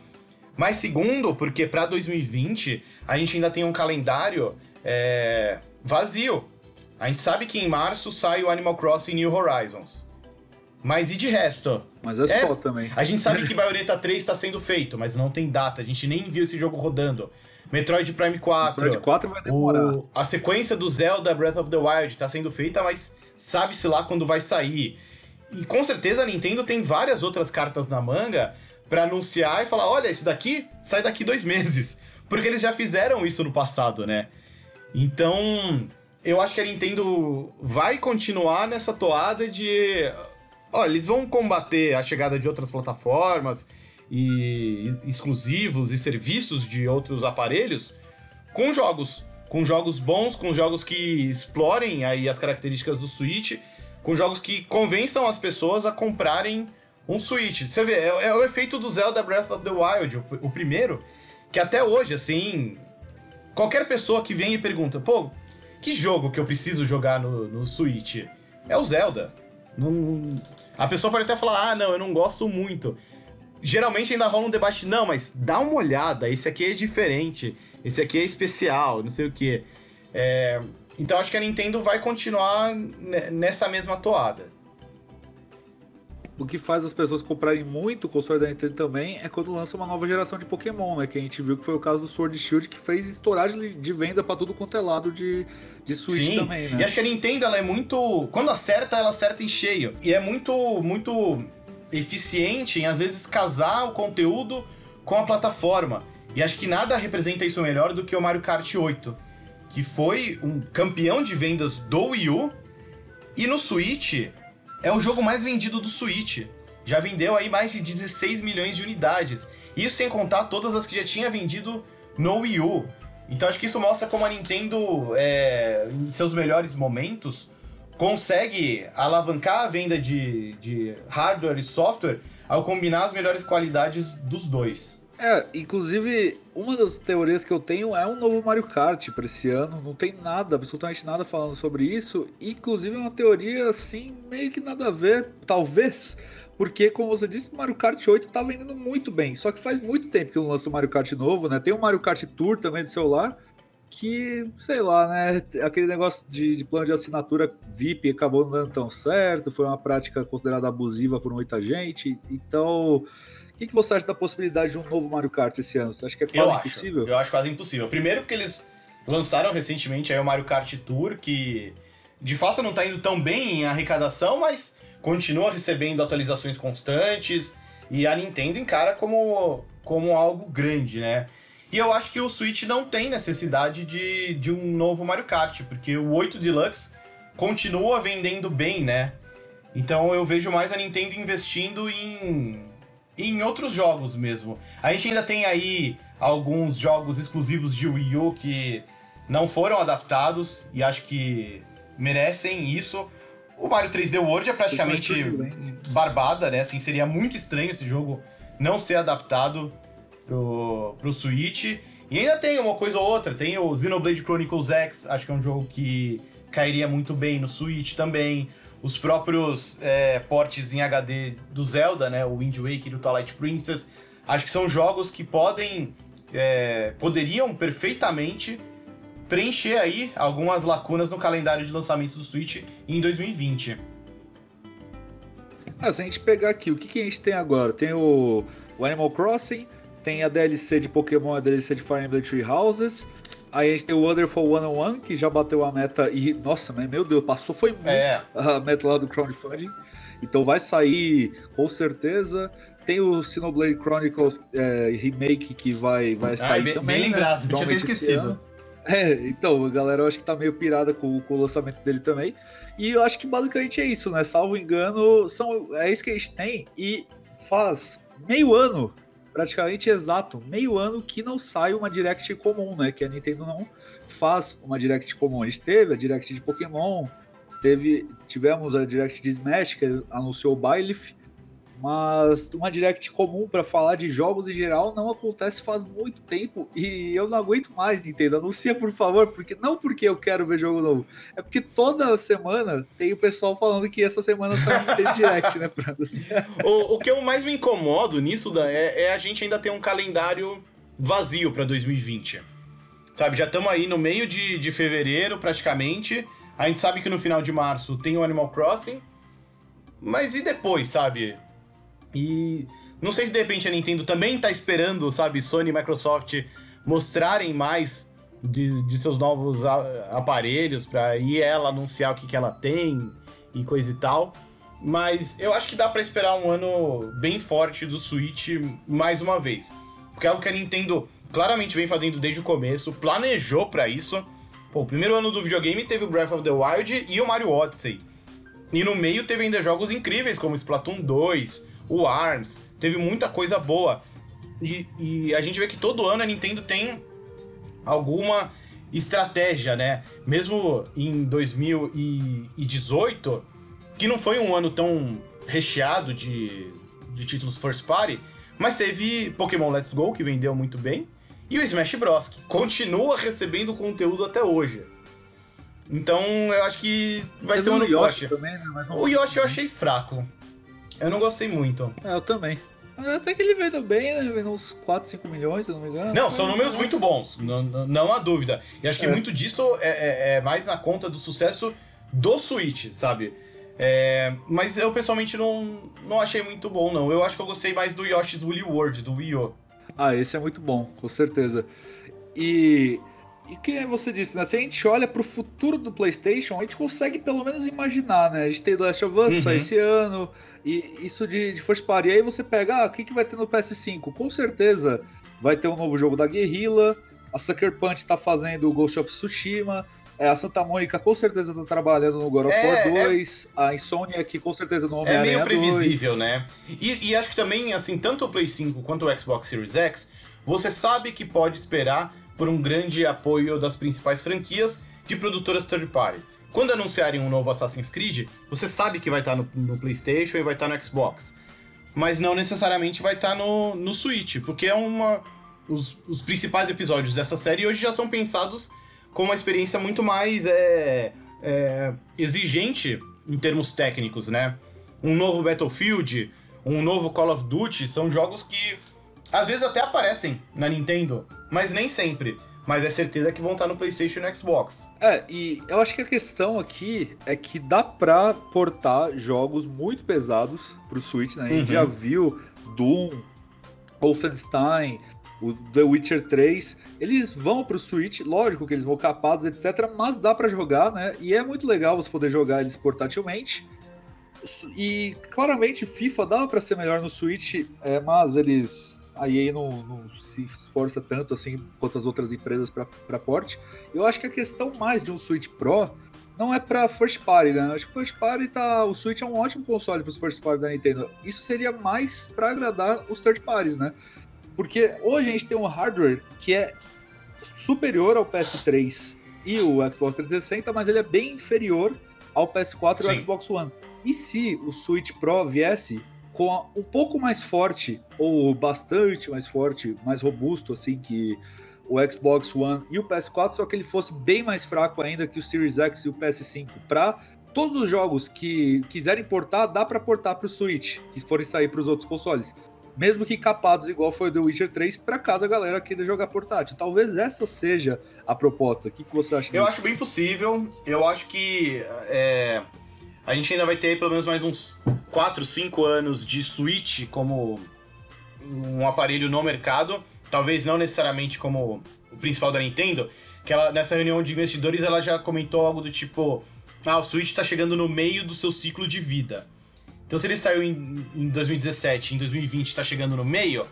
Mas segundo, porque para 2020 a gente ainda tem um calendário é, vazio. A gente sabe que em março sai o Animal Crossing New Horizons. Mas e de resto? Mas é, é só também. A gente sabe que Bayonetta 3 está sendo feito, mas não tem data. A gente nem viu esse jogo rodando. Metroid Prime 4. Metroid 4 vai demorar. O, a sequência do Zelda Breath of the Wild tá sendo feita, mas sabe-se lá quando vai sair. E com certeza a Nintendo tem várias outras cartas na manga para anunciar e falar: olha, isso daqui sai daqui dois meses. Porque eles já fizeram isso no passado, né? Então, eu acho que a Nintendo vai continuar nessa toada de. Olha, eles vão combater a chegada de outras plataformas e exclusivos e serviços de outros aparelhos com jogos. Com jogos bons, com jogos que explorem aí as características do Switch, com jogos que convençam as pessoas a comprarem um Switch. Você vê, é, é o efeito do Zelda Breath of the Wild, o, o primeiro, que até hoje, assim, qualquer pessoa que vem e pergunta, pô, que jogo que eu preciso jogar no, no Switch? É o Zelda. Não, a pessoa pode até falar, ah, não, eu não gosto muito geralmente ainda rola um debate, não, mas dá uma olhada, esse aqui é diferente, esse aqui é especial, não sei o que. É, então acho que a Nintendo vai continuar nessa mesma toada. O que faz as pessoas comprarem muito o console da Nintendo também é quando lança uma nova geração de Pokémon, né? Que a gente viu que foi o caso do Sword Shield, que fez estourar de venda para tudo quanto é lado de, de Switch Sim. também, né? E acho que a Nintendo, ela é muito... Quando acerta, ela acerta em cheio. E é muito, muito eficiente em às vezes casar o conteúdo com a plataforma. E acho que nada representa isso melhor do que o Mario Kart 8, que foi um campeão de vendas do Wii U e no Switch é o jogo mais vendido do Switch. Já vendeu aí mais de 16 milhões de unidades. Isso sem contar todas as que já tinha vendido no Wii U. Então acho que isso mostra como a Nintendo, é, em seus melhores momentos, consegue alavancar a venda de, de hardware e software ao combinar as melhores qualidades dos dois. É, inclusive, uma das teorias que eu tenho é um novo Mario Kart para esse ano. Não tem nada, absolutamente nada falando sobre isso. Inclusive, é uma teoria assim, meio que nada a ver, talvez. Porque, como você disse, Mario Kart 8 tá vendendo muito bem. Só que faz muito tempo que não lança o Mario Kart novo, né? Tem o Mario Kart Tour também de celular que, sei lá, né? Aquele negócio de, de, plano de assinatura VIP acabou não dando tão certo, foi uma prática considerada abusiva por muita gente. Então, o que, que você acha da possibilidade de um novo Mario Kart esse ano? Você acha que é quase eu impossível? Acho, eu acho quase impossível. Primeiro porque eles lançaram recentemente aí o Mario Kart Tour, que de fato não está indo tão bem em arrecadação, mas continua recebendo atualizações constantes e a Nintendo encara como, como algo grande, né? E eu acho que o Switch não tem necessidade de, de um novo Mario Kart, porque o 8 Deluxe continua vendendo bem, né? Então eu vejo mais a Nintendo investindo em, em outros jogos mesmo. A gente ainda tem aí alguns jogos exclusivos de Wii U que não foram adaptados e acho que merecem isso. O Mario 3D World é praticamente barbada, né? Assim, seria muito estranho esse jogo não ser adaptado pro, pro Switch. E ainda tem uma coisa ou outra, tem o Xenoblade Chronicles X, acho que é um jogo que cairia muito bem no Switch também. Os próprios é, portes em HD do Zelda, né, o Wind Waker e o Twilight Princess, acho que são jogos que podem, é, poderiam perfeitamente preencher aí algumas lacunas no calendário de lançamentos do Switch em 2020. Ah, se a gente pegar aqui, o que, que a gente tem agora? Tem o, o Animal Crossing, tem a DLC de Pokémon, a DLC de Fire Emblem Three Houses. Aí a gente tem o Wonderful 101, que já bateu a meta e, nossa, meu Deus, passou foi muito é. a meta lá do crowdfunding. Então vai sair com certeza. Tem o Xenoblade Chronicles é, Remake que vai, vai sair bem, também. Bem lembrado, né? tinha esquecido. É, então, a galera eu acho que tá meio pirada com, com, o lançamento dele também. E eu acho que basicamente é isso, né? Salvo engano, são, é isso que a gente tem. E faz meio ano praticamente exato meio ano que não sai uma Direct comum, né? Que a Nintendo não faz uma Direct comum. A gente teve a Direct de Pokémon, teve, tivemos a Direct de Smash, que anunciou o Byleth, mas uma direct comum para falar de jogos em geral não acontece faz muito tempo e eu não aguento mais, Nintendo. Anuncia, por favor, porque não porque eu quero ver jogo novo, é porque toda semana tem o pessoal falando que essa semana só tem direct, né? Assim. o, o que eu mais me incomodo nisso da, é, é a gente ainda ter um calendário vazio para 2020. Sabe, já estamos aí no meio de, de fevereiro, praticamente. A gente sabe que no final de março tem o Animal Crossing. Mas e depois, sabe? E não sei se de repente a Nintendo também tá esperando, sabe, Sony e Microsoft mostrarem mais de, de seus novos aparelhos, para ir ela anunciar o que, que ela tem e coisa e tal. Mas eu acho que dá para esperar um ano bem forte do Switch mais uma vez. Porque é algo que a Nintendo claramente vem fazendo desde o começo, planejou para isso. Pô, o primeiro ano do videogame teve o Breath of the Wild e o Mario Odyssey. E no meio teve ainda jogos incríveis como Splatoon 2, o ARMS, teve muita coisa boa. E, e a gente vê que todo ano a Nintendo tem alguma estratégia, né? Mesmo em 2018, que não foi um ano tão recheado de, de títulos first party, mas teve Pokémon Let's Go, que vendeu muito bem, e o Smash Bros, que continua recebendo conteúdo até hoje. Então eu acho que vai ser um ano forte. Também, né? O Yoshi eu achei fraco. Eu não gostei muito. É, eu também. Até que ele vendeu bem, né? Vendeu uns 4, 5 milhões, se não me engano. Não, são números muito bons, não, não há dúvida. E acho que é. muito disso é, é, é, mais na conta do sucesso do Switch, sabe? É, mas eu pessoalmente não, não achei muito bom, não. Eu acho que eu gostei mais do Yoshi's Woolly World, do Wii U. Ah, esse é muito bom, com certeza. E e que você disse, né? Se a gente olha pro futuro do PlayStation, a gente consegue pelo menos imaginar, né? A gente tem The Last of Us uhum. pra esse ano, e isso de, de First Party. E aí você pega, ah, o que, que vai ter no PS5? Com certeza vai ter um novo jogo da Guerrilla, a Sucker Punch tá fazendo o Ghost of Tsushima, é, a Santa Mônica com certeza tá trabalhando no God of War 2, é... a Insomnia aqui com certeza no Homem-Aranha É meio previsível, 2. né? E, e acho que também, assim, tanto o Play 5 quanto o Xbox Series X, você sabe que pode esperar por um grande apoio das principais franquias de produtoras third party. Quando anunciarem um novo Assassin's Creed, você sabe que vai estar no, no PlayStation e vai estar no Xbox. Mas não necessariamente vai estar no, no Switch, porque é uma. Os, os principais episódios dessa série hoje já são pensados com uma experiência muito mais é, é, exigente em termos técnicos, né? Um novo Battlefield, um novo Call of Duty, são jogos que às vezes até aparecem na Nintendo, mas nem sempre. Mas é certeza que vão estar no PlayStation e no Xbox. É, e eu acho que a questão aqui é que dá pra portar jogos muito pesados pro Switch, né? A gente uhum. já viu Doom, Wolfenstein, o The Witcher 3, eles vão pro Switch, lógico que eles vão capados, etc, mas dá para jogar, né? E é muito legal você poder jogar eles portatilmente. E claramente FIFA dá para ser melhor no Switch, é, mas eles a EA não, não, se esforça tanto assim quanto as outras empresas para porte. Eu acho que a questão mais de um Switch Pro não é para first party, né? Acho que first party tá, o Switch é um ótimo console para os first party da Nintendo. Isso seria mais para agradar os third parties, né? Porque hoje a gente tem um hardware que é superior ao PS3 e o Xbox 360, mas ele é bem inferior ao PS4 Sim. e ao Xbox One. E se o Switch Pro viesse com um pouco mais forte, ou bastante mais forte, mais robusto, assim, que o Xbox One e o PS4, só que ele fosse bem mais fraco ainda que o Series X e o PS5. Para todos os jogos que quiserem portar, dá para portar para o Switch, que forem sair para os outros consoles. Mesmo que capados, igual foi o The Witcher 3, para caso a galera queira jogar portátil. Talvez essa seja a proposta. O que, que você acha Eu disso? acho bem possível. Eu acho que é, a gente ainda vai ter pelo menos mais uns 4, 5 anos de Switch como um aparelho no mercado. Talvez não necessariamente como o principal da Nintendo. Que ela, nessa reunião de investidores ela já comentou algo do tipo: Ah, o Switch está chegando no meio do seu ciclo de vida. Então, se ele saiu em, em 2017 em 2020 está chegando no meio,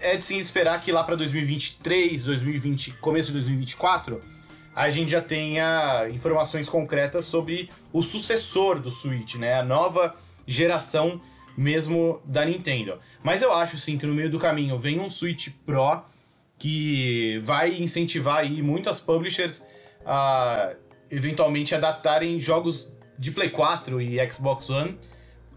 é de se esperar que lá para 2023, 2020, começo de 2024 a gente já tenha informações concretas sobre o sucessor do Switch, né? A nova geração mesmo da Nintendo. Mas eu acho sim que no meio do caminho vem um Switch Pro que vai incentivar aí muitas publishers a eventualmente adaptarem jogos de Play 4 e Xbox One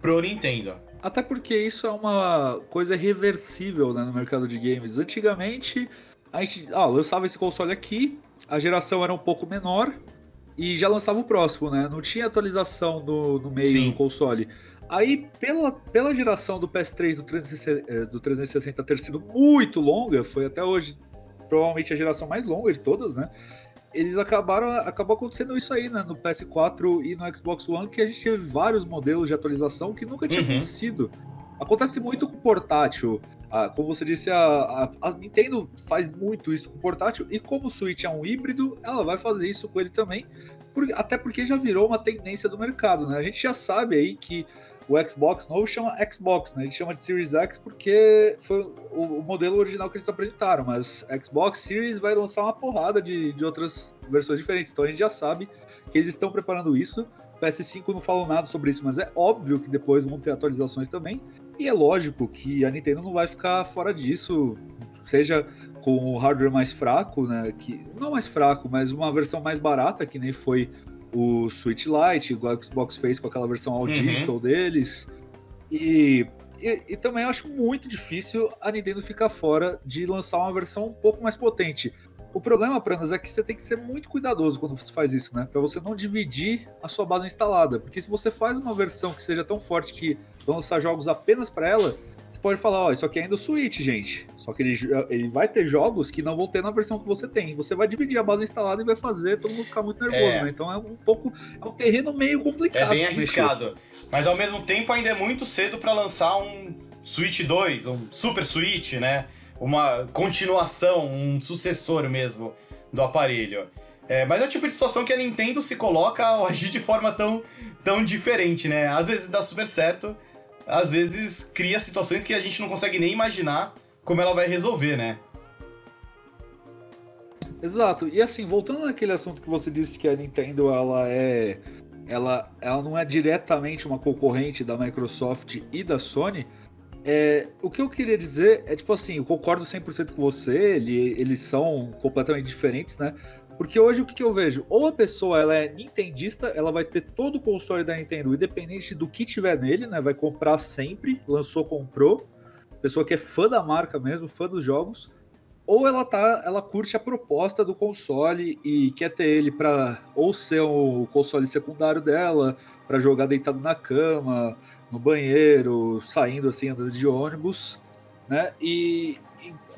pro Nintendo. Até porque isso é uma coisa reversível né, no mercado de games. Antigamente, a gente ah, lançava esse console aqui, a geração era um pouco menor e já lançava o próximo, né? Não tinha atualização no, no meio Sim. do console. Aí, pela, pela geração do PS3 do 360, eh, do 360 ter sido muito longa, foi até hoje provavelmente a geração mais longa de todas, né? Eles acabaram, acabou acontecendo isso aí, né? No PS4 e no Xbox One, que a gente teve vários modelos de atualização que nunca tinha uhum. acontecido Acontece muito com portátil. Ah, como você disse, a, a, a, Nintendo faz muito isso com portátil, e como o Switch é um híbrido, ela vai fazer isso com ele também, por, até porque já virou uma tendência do mercado, né? A gente já sabe aí que o Xbox novo chama Xbox, né? Gente chama de Series X porque foi o, o, modelo original que eles apresentaram, mas Xbox Series vai lançar uma porrada de, de outras versões diferentes, então a gente já sabe que eles estão preparando isso. PS5 não falou nada sobre isso, mas é óbvio que depois vão ter atualizações também. E é lógico que a Nintendo não vai ficar fora disso, seja com o hardware mais fraco, né? Que, não mais fraco, mas uma versão mais barata, que nem foi o Switch Lite, igual o Xbox fez com aquela versão all uhum. digital deles. E, e, e, também acho muito difícil a Nintendo ficar fora de lançar uma versão um pouco mais potente. O problema, Pranas, é que você tem que ser muito cuidadoso quando você faz isso, né? Para você não dividir a sua base instalada. Porque se você faz uma versão que seja tão forte que vai lançar jogos apenas para ela, você pode falar, ó, oh, isso aqui é ainda o Switch, gente. Só que ele, ele vai ter jogos que não vão ter na versão que você tem. Você vai dividir a base instalada e vai fazer todo mundo ficar muito nervoso, é. né? Então é um pouco. É um terreno meio complicado. É bem arriscado. Mas ao mesmo tempo ainda é muito cedo para lançar um Switch 2, um Super Switch, né? Uma continuação, um sucessor mesmo do aparelho. É, mas é o tipo de situação que a Nintendo se coloca ao agir de forma tão, tão diferente, né? Às vezes dá super certo, às vezes cria situações que a gente não consegue nem imaginar como ela vai resolver, né? Exato. E assim, voltando naquele assunto que você disse que a Nintendo ela é ela, ela não é diretamente uma concorrente da Microsoft e da Sony, é, o que eu queria dizer é, tipo assim, eu concordo 100% com você, ele, eles são completamente diferentes, né? Porque hoje o que, que, eu vejo? Ou a pessoa ela é nintendista, ela vai ter todo o console da Nintendo, independente do que tiver nele, né? Vai comprar sempre, lançou, comprou. Pessoa que é fã da marca mesmo, fã dos jogos. Ou ela tá, ela curte a proposta do console e quer ter ele para ou ser o console secundário dela, para jogar deitado na cama, no banheiro, saindo assim, andando de ônibus, né? E,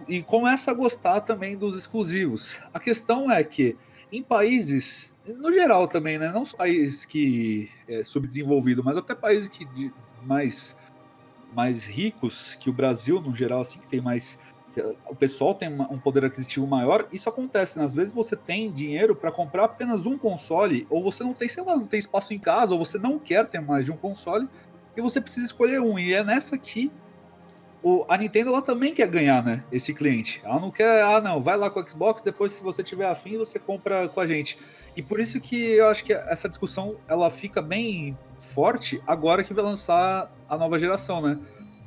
e, e, começa a gostar também dos exclusivos. A questão é que em países, no geral também, né? Não só países que é subdesenvolvido, mas até países que mais mais ricos que o Brasil no geral, assim, que tem mais o pessoal tem um poder aquisitivo maior, isso acontece, né? Às vezes você tem dinheiro para comprar apenas um console, ou você não tem, sei lá, não tem espaço em casa, ou você não quer ter mais de um console, e você precisa escolher um. E é nessa que o, a Nintendo ela também quer ganhar, né? Esse cliente. Ela não quer, ah, não, vai lá com o Xbox, depois, se você tiver afim, você compra com a gente. E por isso que eu acho que essa discussão ela fica bem forte agora que vai lançar a nova geração, né?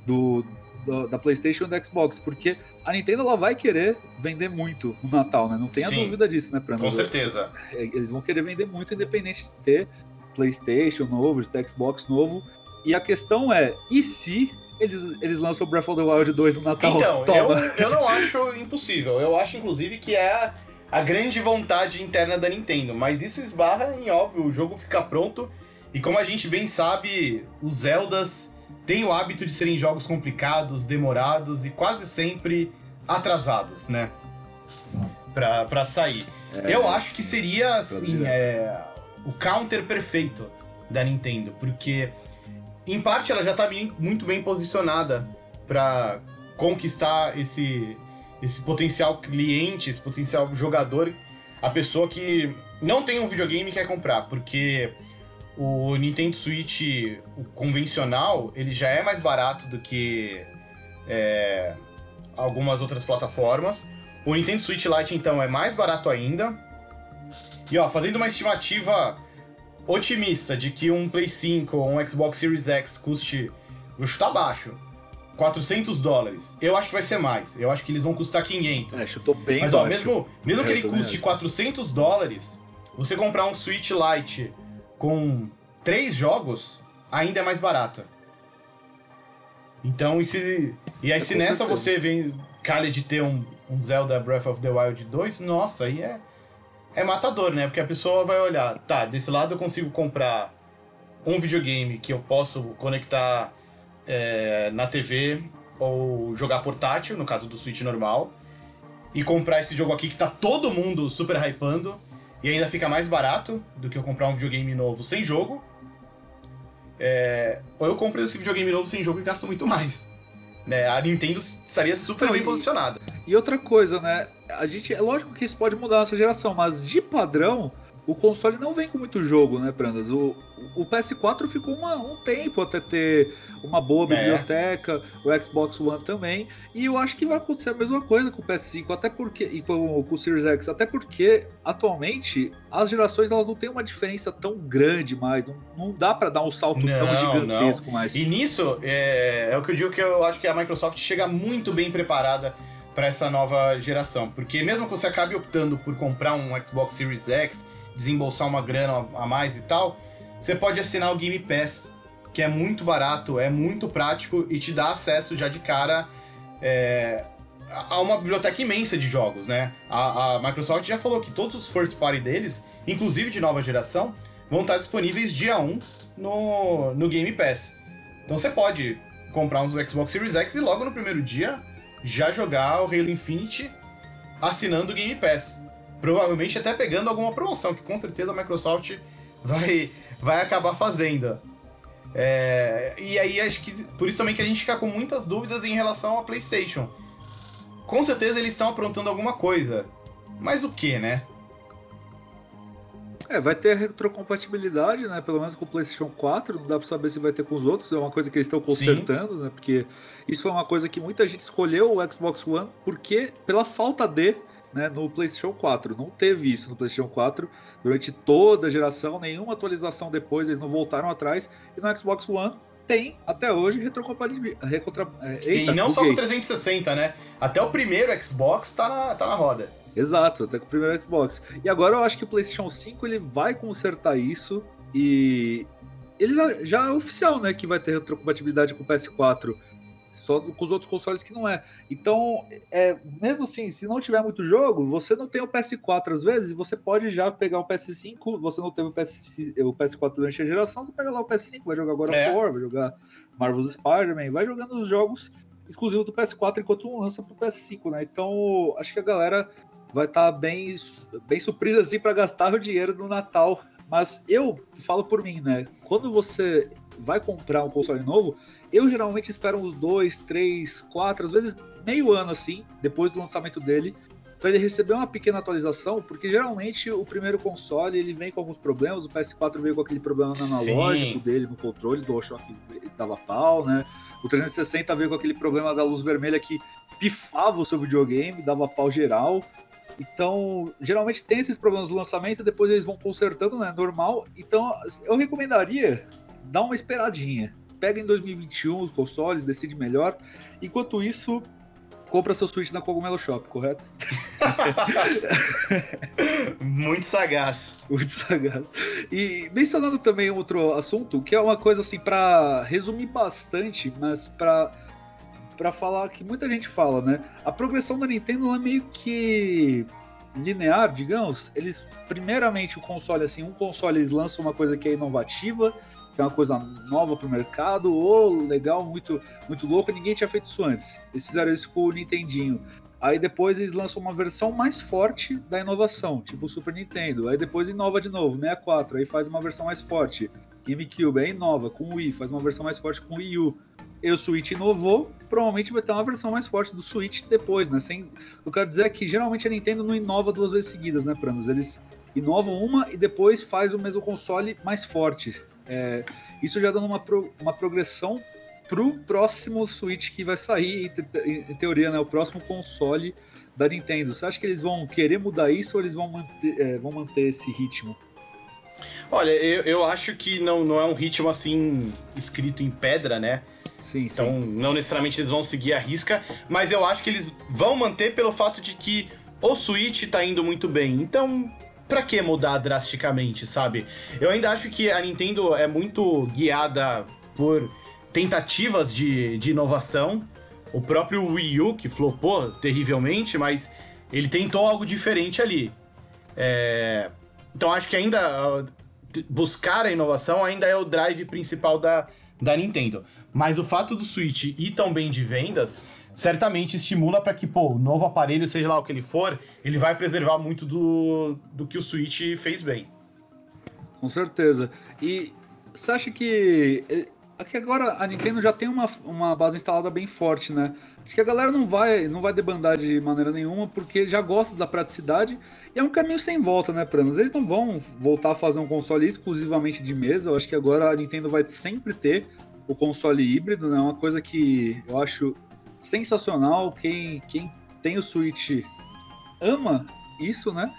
Do, do da PlayStation e do Xbox, porque a Nintendo ela vai querer vender muito no Natal, né? Não tenha dúvida disso, né? Pra com certeza. Eles vão querer vender muito, independente de ter PlayStation novo, de ter Xbox novo. E a questão é, e se eles, eles lançam Breath of the Wild 2 no Natal? Então, eu, eu não acho impossível. Eu acho, inclusive, que é a, a grande vontade interna da Nintendo. Mas isso esbarra em, óbvio, o jogo ficar pronto. E como a gente bem sabe, os Zeldas têm o hábito de serem jogos complicados, demorados e quase sempre atrasados, né? Pra, pra sair. É, eu acho que seria, assim, é, o counter perfeito da Nintendo. Porque em parte ela já está muito bem posicionada para conquistar esse, esse potencial cliente, esse potencial jogador, a pessoa que não tem um videogame e quer comprar, porque o Nintendo Switch o convencional ele já é mais barato do que é, algumas outras plataformas. O Nintendo Switch Lite então é mais barato ainda. E ó, fazendo uma estimativa otimista de que um Play 5 ou um Xbox Series X custe, vou chutar baixo, 400 dólares. Eu acho que vai ser mais. Eu acho que eles vão custar 500. É, chutou bem Mas, ó, mesmo, mesmo que ele custe 400 dólares, você comprar um Switch Lite com três jogos, ainda é mais barato. Então, e, se, e aí, é, se nessa certeza. você vem calha de ter um, um Zelda Breath of the Wild 2, nossa, aí é é matador, né? Porque a pessoa vai olhar, tá, desse lado eu consigo comprar um videogame que eu posso conectar é, na TV ou jogar portátil, no caso do Switch normal, e comprar esse jogo aqui que tá todo mundo super hypando e ainda fica mais barato do que eu comprar um videogame novo sem jogo. é, ou eu compro esse videogame novo sem jogo e gasto muito mais. Né? A Nintendo estaria super bem posicionada. E outra coisa, né? A gente, é lógico que isso pode mudar nessa geração, mas de padrão, o console não vem com muito jogo, né, Prandas? O, o PS4 ficou uma, um tempo até ter uma boa é. biblioteca, é. o Xbox One também, e eu acho que vai acontecer a mesma coisa com o PS5, até porque e com, com o Series X, até porque atualmente as gerações elas não têm uma diferença tão grande mais, não, não dá para dar um salto não, tão gigantesco não. mais. E nisso é, é o que eu digo que eu acho que a Microsoft chega muito bem preparada para essa nova geração, porque mesmo que você acabe optando por comprar um Xbox Series X desembolsar uma grana a mais e tal, você pode assinar o Game Pass, que é muito barato, é muito prático e te dá acesso já de cara é, a uma biblioteca imensa de jogos, né? A, a, Microsoft já falou que todos os first party deles, inclusive de nova geração, vão estar disponíveis dia 1 no, no Game Pass. Então você pode comprar uns Xbox Series X e logo no primeiro dia já jogar o Halo Infinite assinando o Game Pass provavelmente até pegando alguma promoção, que com certeza a Microsoft vai, vai acabar fazendo. É, e aí acho que por isso também que a gente fica com muitas dúvidas em relação ao PlayStation. Com certeza eles estão aprontando alguma coisa. Mas o que, né? É, vai ter retrocompatibilidade, né? Pelo menos com o PlayStation 4. Não dá pra saber se vai ter com os outros. É uma coisa que eles estão consertando, Sim. né? Porque isso foi uma coisa que muita gente escolheu o Xbox One porque pela falta de né, no PlayStation 4. Não teve isso no PlayStation 4 durante toda a geração, nenhuma atualização depois, eles não voltaram atrás. E no Xbox One tem até hoje retrocompatibilidade. Recontra... É, e não só com 360, né? Até o primeiro Xbox tá na, tá na roda. Exato, até com o primeiro Xbox. E agora eu acho que o PlayStation 5 ele vai consertar isso e ele já é oficial, né, que vai ter retrocompatibilidade com o PS4 só com os outros consoles que não é. Então, é, mesmo assim, se não tiver muito jogo, você não tem o PS4 às vezes, você pode já pegar o PS5, você não teve o, PS, o PS4 durante a geração, você pega lá o PS5, vai jogar agora é. War, vai jogar Marvel's Spider-Man, vai jogando os jogos exclusivos do PS4 enquanto não lança pro PS5, né? Então, acho que a galera vai estar tá bem, bem surpresa assim para gastar o dinheiro no Natal. Mas eu falo por mim, né? Quando você vai comprar um console novo, eu geralmente espero uns dois, três, quatro, às vezes meio ano assim, depois do lançamento dele, para ele receber uma pequena atualização, porque geralmente o primeiro console ele vem com alguns problemas. O PS4 veio com aquele problema analógico Sim. dele, no controle, do DualShock dava pau, né? O 360 veio com aquele problema da luz vermelha que pifava o seu videogame, dava pau geral. Então, geralmente tem esses problemas no lançamento, depois eles vão consertando, né? Normal. Então, eu recomendaria dar uma esperadinha pega em 2021 os consoles, decide melhor. Enquanto isso, compra seu Switch na Cogumelo Shop, correto? Muito sagaz. Muito sagaz. E mencionando também outro assunto, que é uma coisa assim para resumir bastante, mas para para falar que muita gente fala, né? A progressão da Nintendo é meio que linear, digamos. Eles primeiramente o console assim, um console eles lançam uma coisa que é inovativa, que é uma coisa nova para o mercado, ou legal, muito, muito louco, ninguém tinha feito isso antes. Eles fizeram isso com o Nintendinho. Aí depois eles lançam uma versão mais forte da inovação, tipo o Super Nintendo. Aí depois inova de novo, 64, aí faz uma versão mais forte. GameCube, aí inova com o Wii, faz uma versão mais forte com o Wii U. E o Switch inovou, provavelmente vai ter uma versão mais forte do Switch depois, né? Sem, eu quero dizer que geralmente a Nintendo não inova duas vezes seguidas, né, Pranos? Eles inovam uma e depois faz o mesmo console mais forte. É, isso já dando uma, pro, uma progressão pro próximo Switch que vai sair, em, teoria, né? O próximo console da Nintendo. Você acha que eles vão querer mudar isso ou eles vão manter, é, vão manter esse ritmo? Olha, eu, eu acho que não, não é um ritmo assim escrito em pedra, né? Sim, então, sim. não necessariamente eles vão seguir a risca, mas eu acho que eles vão manter pelo fato de que o Switch tá indo muito bem. Então, pra que mudar drasticamente, sabe? Eu ainda acho que a Nintendo é muito guiada por tentativas de, de inovação. O próprio Wii U, que flopou terrivelmente, mas ele tentou algo diferente ali. É... Então acho que ainda buscar a inovação ainda é o drive principal da, da Nintendo. Mas o fato do Switch ir tão bem de vendas certamente estimula para que, pô, o novo aparelho, seja lá o que ele for, ele vai preservar muito do, do que o Switch fez bem. Com certeza. E você acha que. Aqui agora a Nintendo já tem uma, uma base instalada bem forte, né? Acho que a galera não vai, não vai debandar de maneira nenhuma, porque já gosta da praticidade e é um caminho sem volta, né, Pranos? Eles não vão voltar a fazer um console exclusivamente de mesa. Eu acho que agora a Nintendo vai sempre ter o console híbrido, né? Uma coisa que eu acho sensacional. Quem, quem tem o Switch ama isso, né?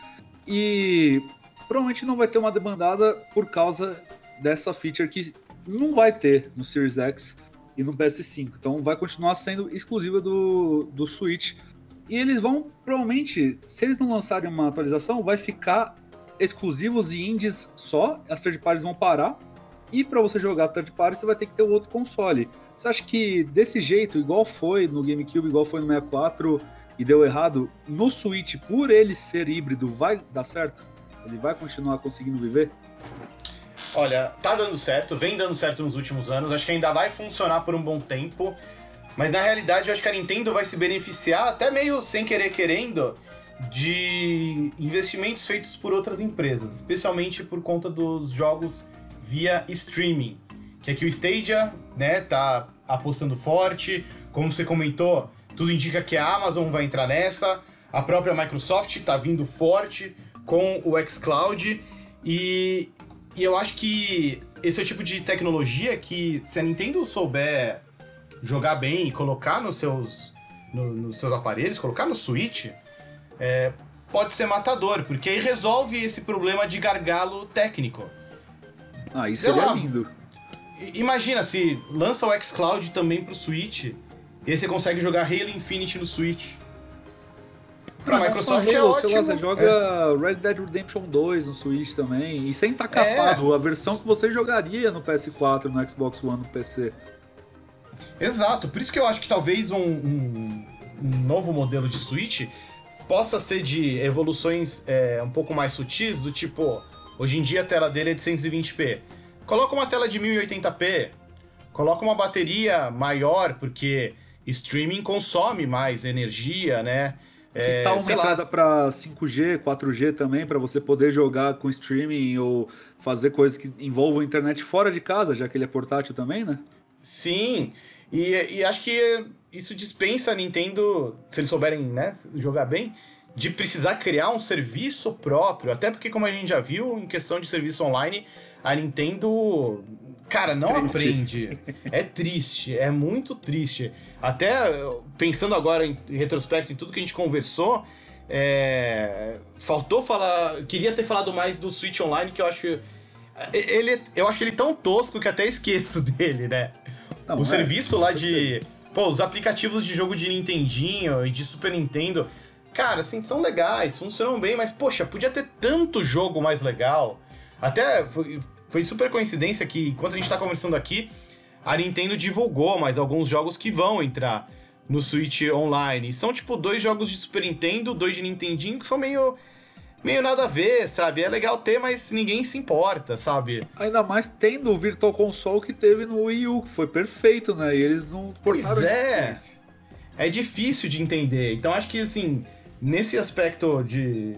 E provavelmente não vai ter uma demandada por causa dessa feature que não vai ter no Series X e no PS5. Então vai continuar sendo exclusiva do, do Switch. E eles vão, provavelmente, se eles não lançarem uma atualização, vai ficar exclusivos e indies só. As third parties vão parar. E para você jogar third party, você vai ter que ter o outro console. Você acha que desse jeito, igual foi no GameCube, igual foi no 64 e deu errado, no Switch, por ele ser híbrido, vai dar certo? Ele vai continuar conseguindo viver? Olha, tá dando certo, vem dando certo nos últimos anos, acho que ainda vai funcionar por um bom tempo, mas na realidade eu acho que a Nintendo vai se beneficiar, até meio sem querer querendo, de investimentos feitos por outras empresas, especialmente por conta dos jogos via streaming. Que aqui o Stadia, né, tá apostando forte, como você comentou, tudo indica que a Amazon vai entrar nessa, a própria Microsoft tá vindo forte com o xCloud e, e eu acho que esse é o tipo de tecnologia que, se a Nintendo souber jogar bem e colocar nos seus, no, nos seus aparelhos, colocar no Switch, é, pode ser matador, porque aí resolve esse problema de gargalo técnico. Ah, isso seria lindo. Imagina se lança o xCloud também pro Switch, e aí você consegue jogar Halo Infinite no Switch. Pra Microsoft é ótimo. Lá, você joga é. Red Dead Redemption 2 no Switch também. E sem estar tá capado, é. a versão que você jogaria no PS4, no Xbox One, no PC. Exato, por isso que eu acho que talvez um, um, um novo modelo de Switch possa ser de evoluções é, um pouco mais sutis, do tipo, hoje em dia a tela dele é de 120p. Coloca uma tela de 1080p, coloca uma bateria maior, porque streaming consome mais energia, né? É, que tá aumentada para 5G, 4G também, para você poder jogar com streaming ou fazer coisas que envolvam internet fora de casa, já que ele é portátil também, né? Sim, e, e acho que isso dispensa a Nintendo, se eles souberem né, jogar bem, de precisar criar um serviço próprio. Até porque, como a gente já viu, em questão de serviço online, a Nintendo Cara, não triste. aprende. É triste, é muito triste. Até pensando agora em, em retrospecto em tudo que a gente conversou, é, faltou falar. Queria ter falado mais do Switch Online, que eu acho. Ele, eu acho ele tão tosco que até esqueço dele, né? Não, o é, serviço lá de. Pô, os aplicativos de jogo de Nintendinho e de Super Nintendo. Cara, assim, são legais, funcionam bem, mas, poxa, podia ter tanto jogo mais legal. Até foi, foi super coincidência que, enquanto a gente tá conversando aqui, a Nintendo divulgou mais alguns jogos que vão entrar no Switch Online. são, tipo, dois jogos de Super Nintendo, dois de Nintendinho, que são meio meio nada a ver, sabe? É legal ter, mas ninguém se importa, sabe? Ainda mais tendo o Virtual Console que teve no Wii U, que foi perfeito, né? E eles não Pois é. É difícil de entender. Então acho que assim, nesse aspecto de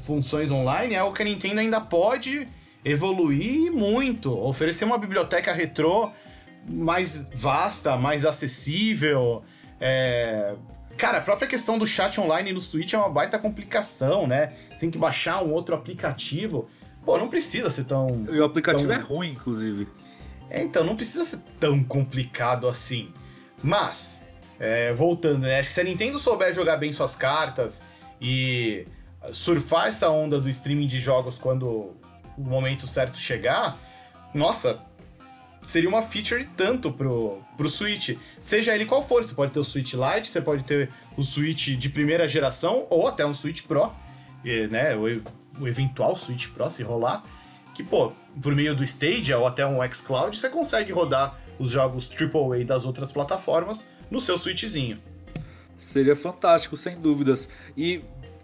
funções online, é o que a Nintendo ainda pode evoluir muito, oferecer uma biblioteca retrô mais vasta, mais acessível. É... Cara, a própria questão do chat online no Switch é uma baita complicação, né? Tem que baixar um outro aplicativo. Pô, não precisa ser tão. E o aplicativo tão... é ruim, inclusive. É, então, não precisa ser tão complicado assim. Mas, é, voltando, né? Acho que se a Nintendo souber jogar bem suas cartas e surfar essa onda do streaming de jogos quando o momento certo chegar, nossa, seria uma feature tanto pro, pro Switch. Seja ele qual for, você pode ter o Switch Lite, você pode ter o Switch de primeira geração ou até um Switch Pro, e, né, o, o eventual Switch Pro se rolar, que pô, por meio do Stadia ou até um xCloud, você consegue rodar os jogos AAA das outras plataformas no seu Switchzinho. Seria fantástico, sem dúvidas. E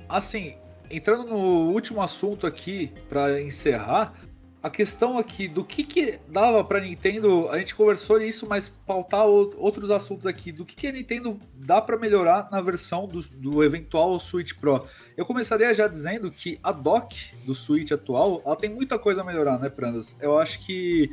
assim, entrando no último assunto aqui para encerrar, a questão aqui do que, que dava para Nintendo, a gente conversou isso, mas pautar outros assuntos aqui, do que, que a Nintendo dá para melhorar na versão do, do, eventual Switch Pro. Eu começaria já dizendo que a dock do Switch atual, ela tem muita coisa a melhorar, né, Prandas? Eu acho que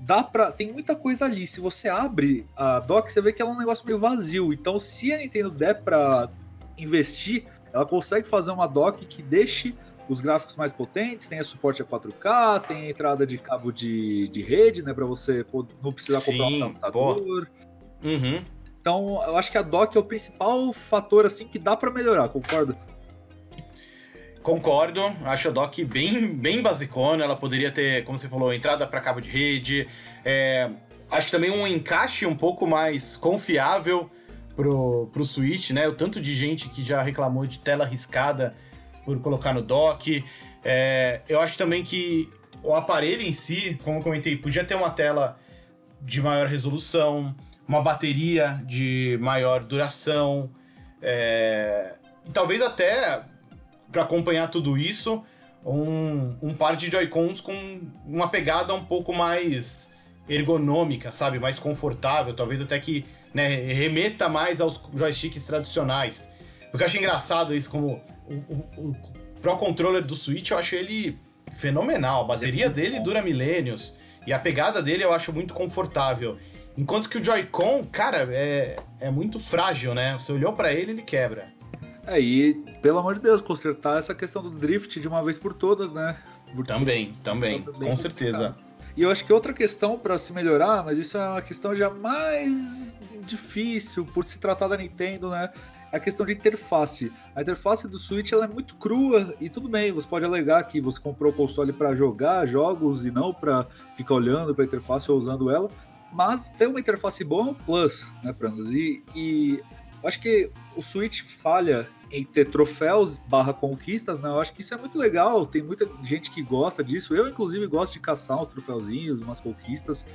dá pra. Tem muita coisa ali. Se você abre a dock, você vê que ela é um negócio meio vazio. Então, se a Nintendo der pra investir, ela consegue fazer uma dock que deixe os gráficos mais potentes, tenha suporte a 4K, tem a entrada de cabo de, de rede, né? Pra você não precisar comprar Sim, um computador. Uhum. Então, eu acho que a dock é o principal fator assim que dá pra melhorar, concorda? Concordo, acho a dock bem, bem basicona. Ela poderia ter, como você falou, entrada para cabo de rede. É, acho também um encaixe um pouco mais confiável pro, pro Switch, né? O tanto de gente que já reclamou de tela riscada por colocar no dock. É, eu acho também que o aparelho em si, como eu comentei, podia ter uma tela de maior resolução, uma bateria de maior duração. É, talvez até para acompanhar tudo isso, um, um par de Joy-Cons com uma pegada um pouco mais ergonômica, sabe? Mais confortável, talvez até que né, remeta mais aos joysticks tradicionais. Porque eu acho engraçado isso, como o, o, o Pro Controller do Switch, eu acho ele fenomenal. A bateria dele dura milênios. E a pegada dele eu acho muito confortável. Enquanto que o Joy-Con, cara, é, é muito frágil, né? Você olhou para ele, ele quebra. É, e pelo amor de Deus, consertar essa questão do drift de uma vez por todas, né? Porque também, também, com certeza. E eu acho que outra questão para se melhorar, mas isso é uma questão já mais difícil por se tratar da Nintendo, né? É a questão de interface. A interface do Switch ela é muito crua e tudo bem, você pode alegar que você comprou o console para jogar jogos e não para ficar olhando para a interface ou usando ela, mas ter uma interface boa é um plus, né, Prandas? E, e acho que o Switch falha em ter troféus barra conquistas, né? Eu acho que isso é muito legal. Tem muita gente que gosta disso. Eu, inclusive, gosto de caçar uns troféuzinhos, umas conquistas.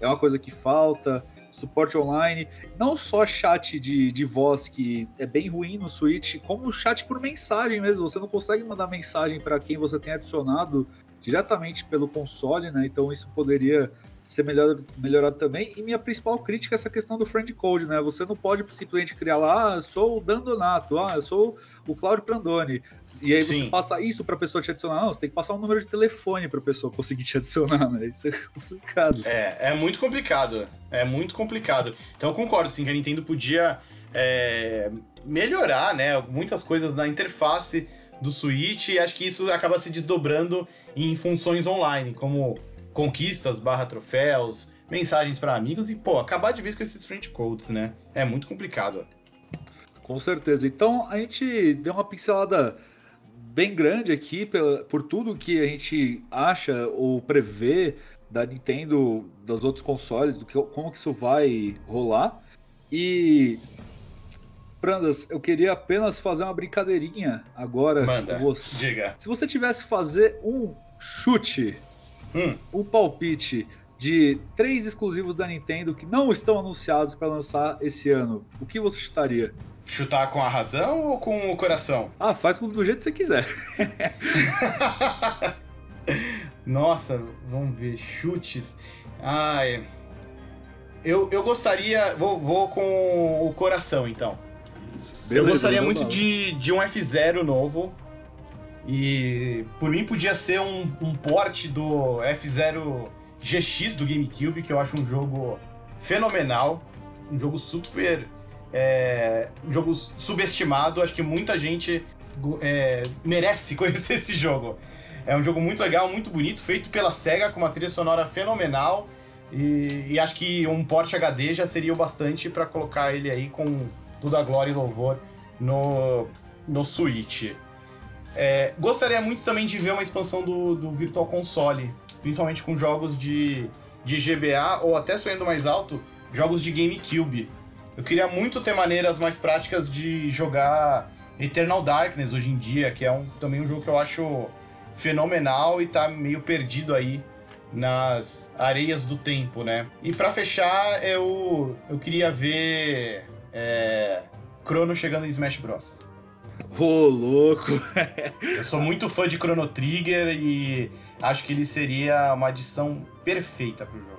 É uma coisa que falta. Suporte online. Não só chat de, de voz, que é bem ruim no Switch, como chat por mensagem mesmo. Você não consegue mandar mensagem para quem você tem adicionado diretamente pelo console, né? Então isso poderia ser melhor, melhorado também. E minha principal crítica é essa questão do friend code, né? Você não pode simplesmente criar lá, ah, eu sou o Dan Donato, ah, eu sou o Claudio Prandoni. E aí Sim. você passa isso para a pessoa te adicionar. Não, você tem que passar um número de telefone para a pessoa conseguir te adicionar, né? Isso é complicado. É, é muito complicado. É muito complicado. Então eu concordo, sim, que a Nintendo podia é, melhorar, né? Muitas coisas na interface do Switch e acho que isso acaba se desdobrando em funções online, como conquistas barra troféus, mensagens para amigos e, pô, acabar de vez com esses friend codes, né? É muito complicado. Com certeza. Então a gente deu uma pincelada bem grande aqui pela, por tudo que a gente acha ou prevê da Nintendo, dos outros consoles, do que, como que isso vai rolar. E Prandas, eu queria apenas fazer uma brincadeirinha agora Manda, com você. Diga. Se você tivesse fazer um chute Hum. O palpite de três exclusivos da Nintendo que não estão anunciados para lançar esse ano, o que você chutaria? Chutar com a razão ou com o coração? Ah, faz do jeito que você quiser. Nossa, vamos ver. Chutes. Ai. Eu, eu gostaria. Vou, vou com o coração então. Beleza, eu gostaria muito de, de um F0 novo. E por mim podia ser um, um port do F0 GX do GameCube, que eu acho um jogo fenomenal. Um jogo super. É, um jogo subestimado. Acho que muita gente é, merece conhecer esse jogo. É um jogo muito legal, muito bonito, feito pela SEGA, com uma trilha sonora fenomenal. E, e acho que um port HD já seria o bastante para colocar ele aí com toda a glória e louvor no, no Switch. É, gostaria muito também de ver uma expansão do, do Virtual Console, principalmente com jogos de, de GBA ou até sonhando mais alto, jogos de GameCube. Eu queria muito ter maneiras mais práticas de jogar Eternal Darkness hoje em dia, que é um, também um jogo que eu acho fenomenal e tá meio perdido aí nas areias do tempo, né? E para fechar, eu, eu queria ver é, Chrono chegando em Smash Bros. Ô, oh, louco! eu sou muito fã de Chrono Trigger e acho que ele seria uma adição perfeita pro jogo.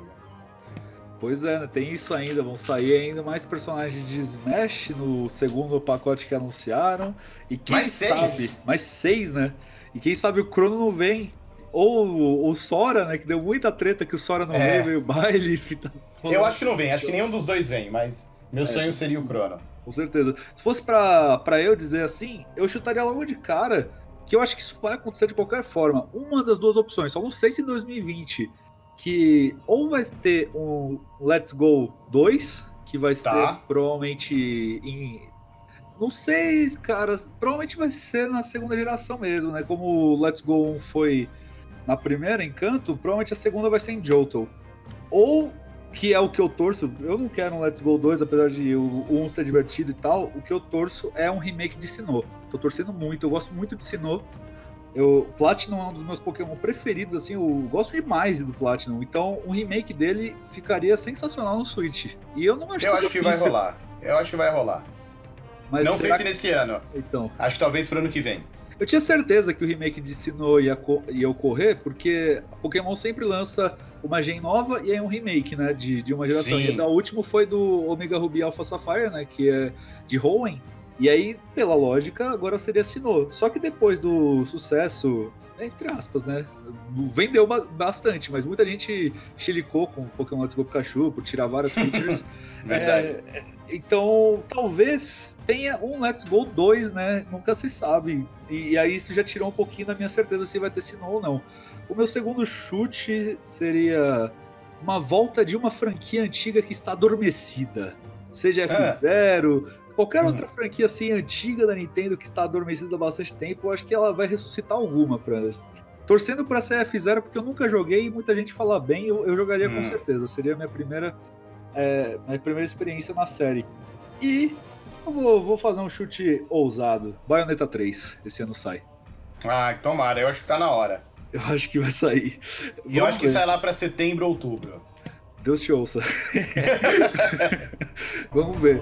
Pois é, né? tem isso ainda. Vão sair ainda mais personagens de Smash no segundo pacote que anunciaram. E quem mais sabe. Seis. Mais seis, né? E quem sabe o Chrono não vem ou o Sora, né? Que deu muita treta que o Sora não é. veio, veio baile. Tá eu acho que não vem, acho que nenhum dos dois vem, mas meu é, sonho seria o Chrono. Com certeza. Se fosse pra eu dizer assim, eu chutaria logo de cara que eu acho que isso vai acontecer de qualquer forma. Uma das duas opções, só não sei se em 2020, que ou vai ter um Let's Go 2, que vai tá. ser provavelmente em. Não sei, cara. Provavelmente vai ser na segunda geração mesmo, né? Como o Let's Go 1 foi na primeira, Encanto, provavelmente a segunda vai ser em Johto. Ou que é o que eu torço. Eu não quero um Let's Go 2, apesar de o 1 ser divertido e tal. O que eu torço é um remake de Sinnoh. Tô torcendo muito, eu gosto muito de Sinnoh. Eu, Platinum é um dos meus Pokémon preferidos, assim, eu gosto demais do Platinum. Então, um remake dele ficaria sensacional no Switch. E eu não acho Eu acho que vai rolar. Eu acho que vai rolar. Mas não sei se nesse ano. Então. Acho que talvez pro ano que vem. Eu tinha certeza que o remake de Sinnoh ia, ia ocorrer, porque Pokémon sempre lança uma gen nova e aí um remake, né, de, de uma geração. Sim. E o último foi do Omega Ruby Alpha Sapphire, né, que é de Hoenn. E aí, pela lógica, agora seria Sinnoh. Só que depois do sucesso, entre aspas, né, vendeu bastante, mas muita gente chilicou com Pokémon Let's Go Pikachu por tirar várias features. Verdade. É, então, talvez tenha um Let's Go 2, né? Nunca se sabe. E, e, aí isso já tirou um pouquinho da minha certeza se vai ter Sinnoh ou não. O meu segundo chute seria uma volta de uma franquia antiga que está adormecida. Seja F0, é. Qualquer outra hum. franquia assim antiga da Nintendo que está adormecida há bastante tempo, eu acho que ela vai ressuscitar alguma Torcendo para ser F0 porque eu nunca joguei e muita gente fala bem, eu, eu jogaria hum. com certeza. Seria a minha primeira, é, minha primeira experiência na série. E eu vou, vou fazer um chute ousado. Bayonetta 3, esse ano sai. Ah, tomara, eu acho que tá na hora. Eu acho que vai sair. E eu acho ver. que sai lá para setembro ou outubro. Deus te ouça. Vamos ver.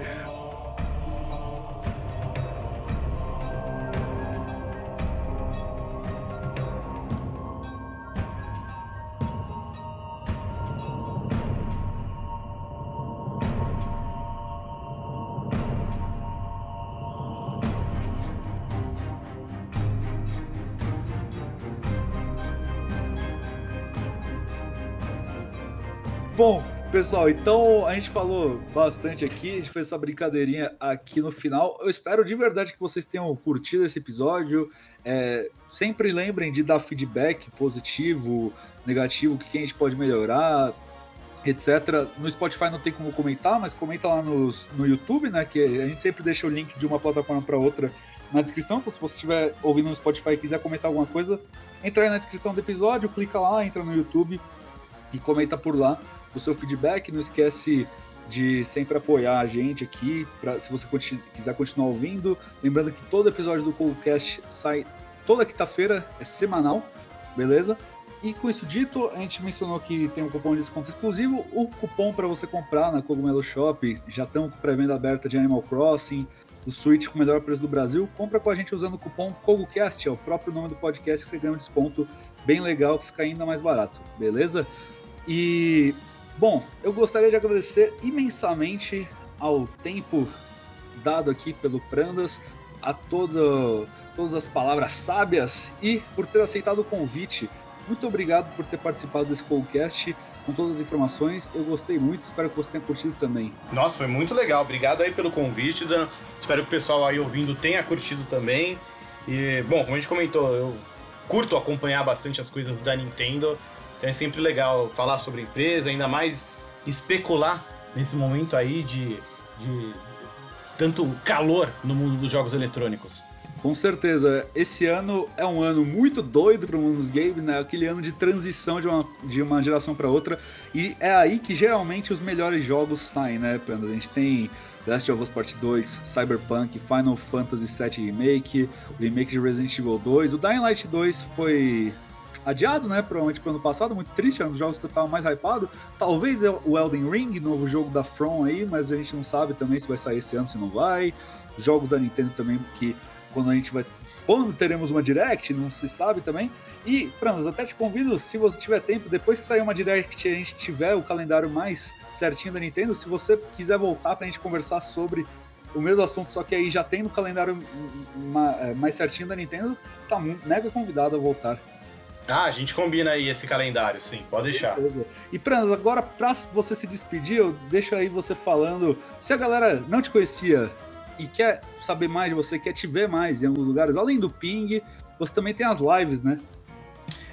Pessoal, então a gente falou bastante aqui, a gente fez essa brincadeirinha aqui no final. Eu espero de verdade que vocês tenham curtido esse episódio. É, sempre lembrem de dar feedback positivo, negativo, o que a gente pode melhorar, etc. No Spotify não tem como comentar, mas comenta lá no, no YouTube, né? Que a gente sempre deixa o link de uma plataforma para outra na descrição. Então, se você estiver ouvindo no Spotify e quiser comentar alguma coisa, entra aí na descrição do episódio, clica lá, entra no YouTube e comenta por lá o seu feedback. Não esquece de sempre apoiar a gente aqui, pra, se você continu quiser continuar ouvindo. Lembrando que todo episódio do Coolcast sai toda quinta-feira, é semanal, beleza? E com isso dito, a gente mencionou que tem um cupom de desconto exclusivo. O cupom para você comprar na Cogumelo Shop, já estamos com pré-venda aberta de Animal Crossing, o Switch com o melhor preço do Brasil. Compra com a gente usando o cupom CogoCast, é o próprio nome do podcast que você ganha um desconto bem legal que fica ainda mais barato, beleza? E Bom, eu gostaria de agradecer imensamente ao tempo dado aqui pelo Prandas, a todo, todas as palavras sábias e por ter aceitado o convite. Muito obrigado por ter participado desse podcast com todas as informações. Eu gostei muito, espero que você tenha curtido também. Nossa, foi muito legal. Obrigado aí pelo convite, Dan. Espero que o pessoal aí ouvindo tenha curtido também. E, bom, como a gente comentou, eu curto acompanhar bastante as coisas da Nintendo. Então é sempre legal falar sobre a empresa, ainda mais especular nesse momento aí de, de tanto calor no mundo dos jogos eletrônicos. Com certeza, esse ano é um ano muito doido para o mundo dos games, né? Aquele ano de transição de uma, de uma geração para outra, e é aí que geralmente os melhores jogos saem, né, Panda? A gente tem Last of Us Part 2, Cyberpunk, Final Fantasy VII Remake, o remake de Resident Evil 2, o Dying Light 2 foi adiado, né? Provavelmente pro ano passado, muito triste, era um dos jogos que eu tava mais hypado. Talvez é o Elden Ring, novo jogo da From aí, mas a gente não sabe também se vai sair esse ano, se não vai. Jogos da Nintendo também, que quando a gente vai. Quando teremos uma Direct, não se sabe também. E, Pranos, até te convido, se você tiver tempo, depois que sair uma Direct e a gente tiver o calendário mais certinho da Nintendo, se você quiser voltar pra gente conversar sobre o mesmo assunto, só que aí já tem no calendário é, mais certinho da Nintendo, está mega convidado a voltar. Ah, a gente combina aí esse calendário, sim, pode deixar. E Pranas, agora pra você se despedir, eu deixo aí você falando. Se a galera não te conhecia e quer saber mais de você, quer te ver mais em alguns lugares, além do ping, você também tem as lives, né?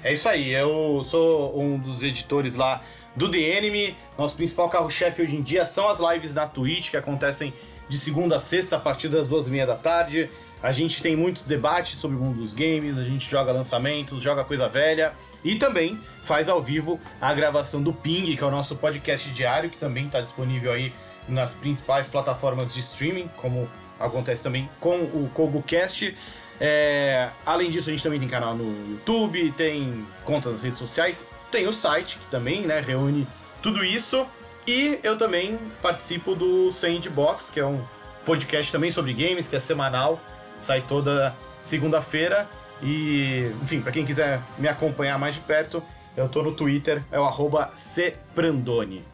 É isso aí, eu sou um dos editores lá do The Anime. Nosso principal carro-chefe hoje em dia são as lives na Twitch, que acontecem de segunda a sexta, a partir das duas e meia da tarde. A gente tem muitos debates sobre o mundo dos games, a gente joga lançamentos, joga coisa velha e também faz ao vivo a gravação do Ping, que é o nosso podcast diário, que também está disponível aí nas principais plataformas de streaming, como acontece também com o KogoCast. É, além disso, a gente também tem canal no YouTube, tem contas nas redes sociais, tem o site, que também né, reúne tudo isso. E eu também participo do Sandbox, que é um podcast também sobre games, que é semanal sai toda segunda-feira. E, enfim, para quem quiser me acompanhar mais de perto, eu tô no Twitter, é o arroba cprandoni.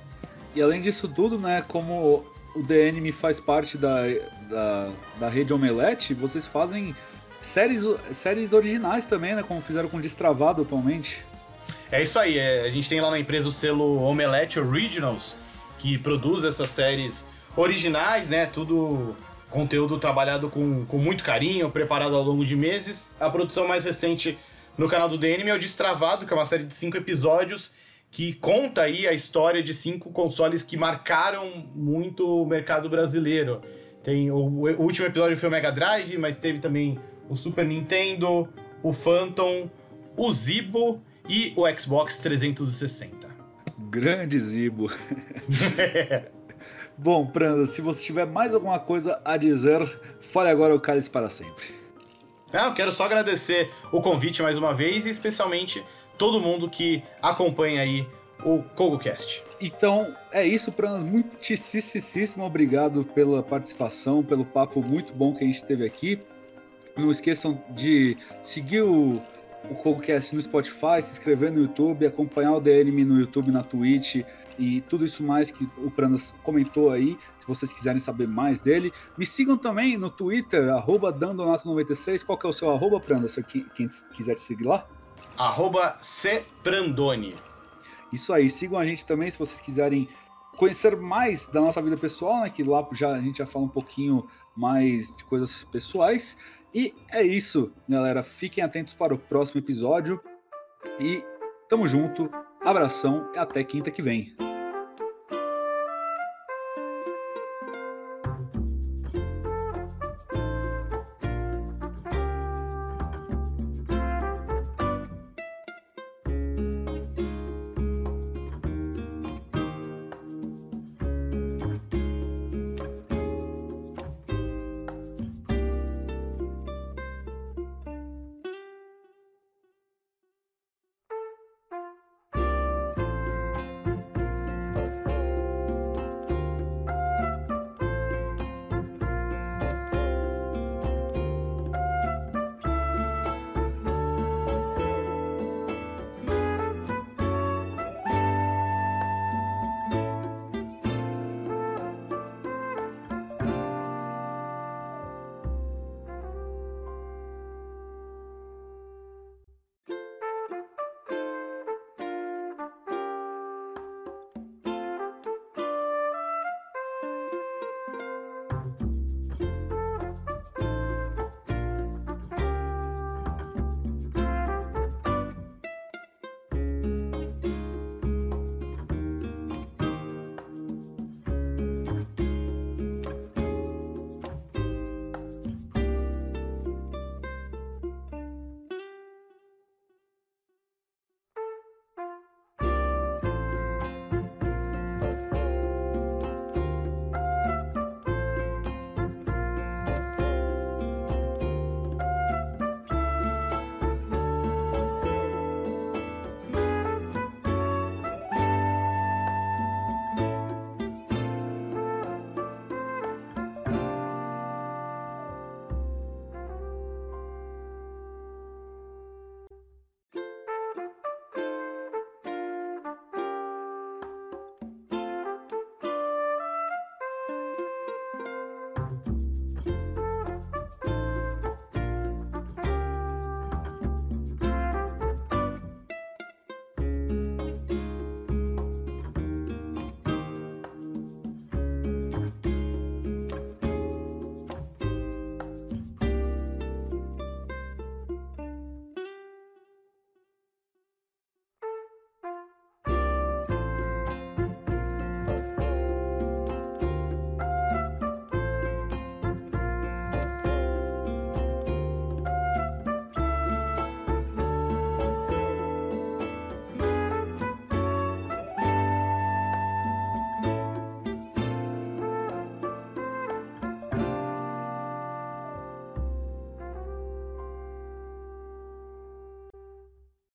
E além disso tudo, né, como o DNM faz parte da, da, da rede Omelete, vocês fazem séries, séries originais também, né, como fizeram com Destravado atualmente. É isso aí, é, a gente tem lá na empresa o selo Omelete Originals, que produz essas séries originais, né, tudo conteúdo trabalhado com, com muito carinho, preparado ao longo de meses. A produção mais recente no canal do DNM é o Destravado, que é uma série de cinco episódios que conta aí a história de cinco consoles que marcaram muito o mercado brasileiro. Tem o, o último episódio foi o Mega Drive, mas teve também o Super Nintendo, o Phantom, o Zibo e o Xbox 360. Grande Zibo. Bom, Pranda, se você tiver mais alguma coisa a dizer, fale agora o cálice para sempre. Ah, eu quero só agradecer o convite mais uma vez e especialmente todo mundo que acompanha aí o KogoCast. Então, é isso, Pranas. Muitíssimo obrigado pela participação, pelo papo muito bom que a gente teve aqui. Não esqueçam de seguir o, o KogoCast no Spotify, se inscrever no YouTube, acompanhar o DNM no YouTube, na Twitch, e tudo isso mais que o Pranas comentou aí, se vocês quiserem saber mais dele. Me sigam também no Twitter, arroba dandonato96. Qual que é o seu arroba, Pranas, quem quiser te seguir lá? Arroba cprandoni. Isso aí, sigam a gente também se vocês quiserem conhecer mais da nossa vida pessoal, né? Que lá já, a gente já fala um pouquinho mais de coisas pessoais. E é isso, galera. Fiquem atentos para o próximo episódio. E tamo junto, abração e até quinta que vem.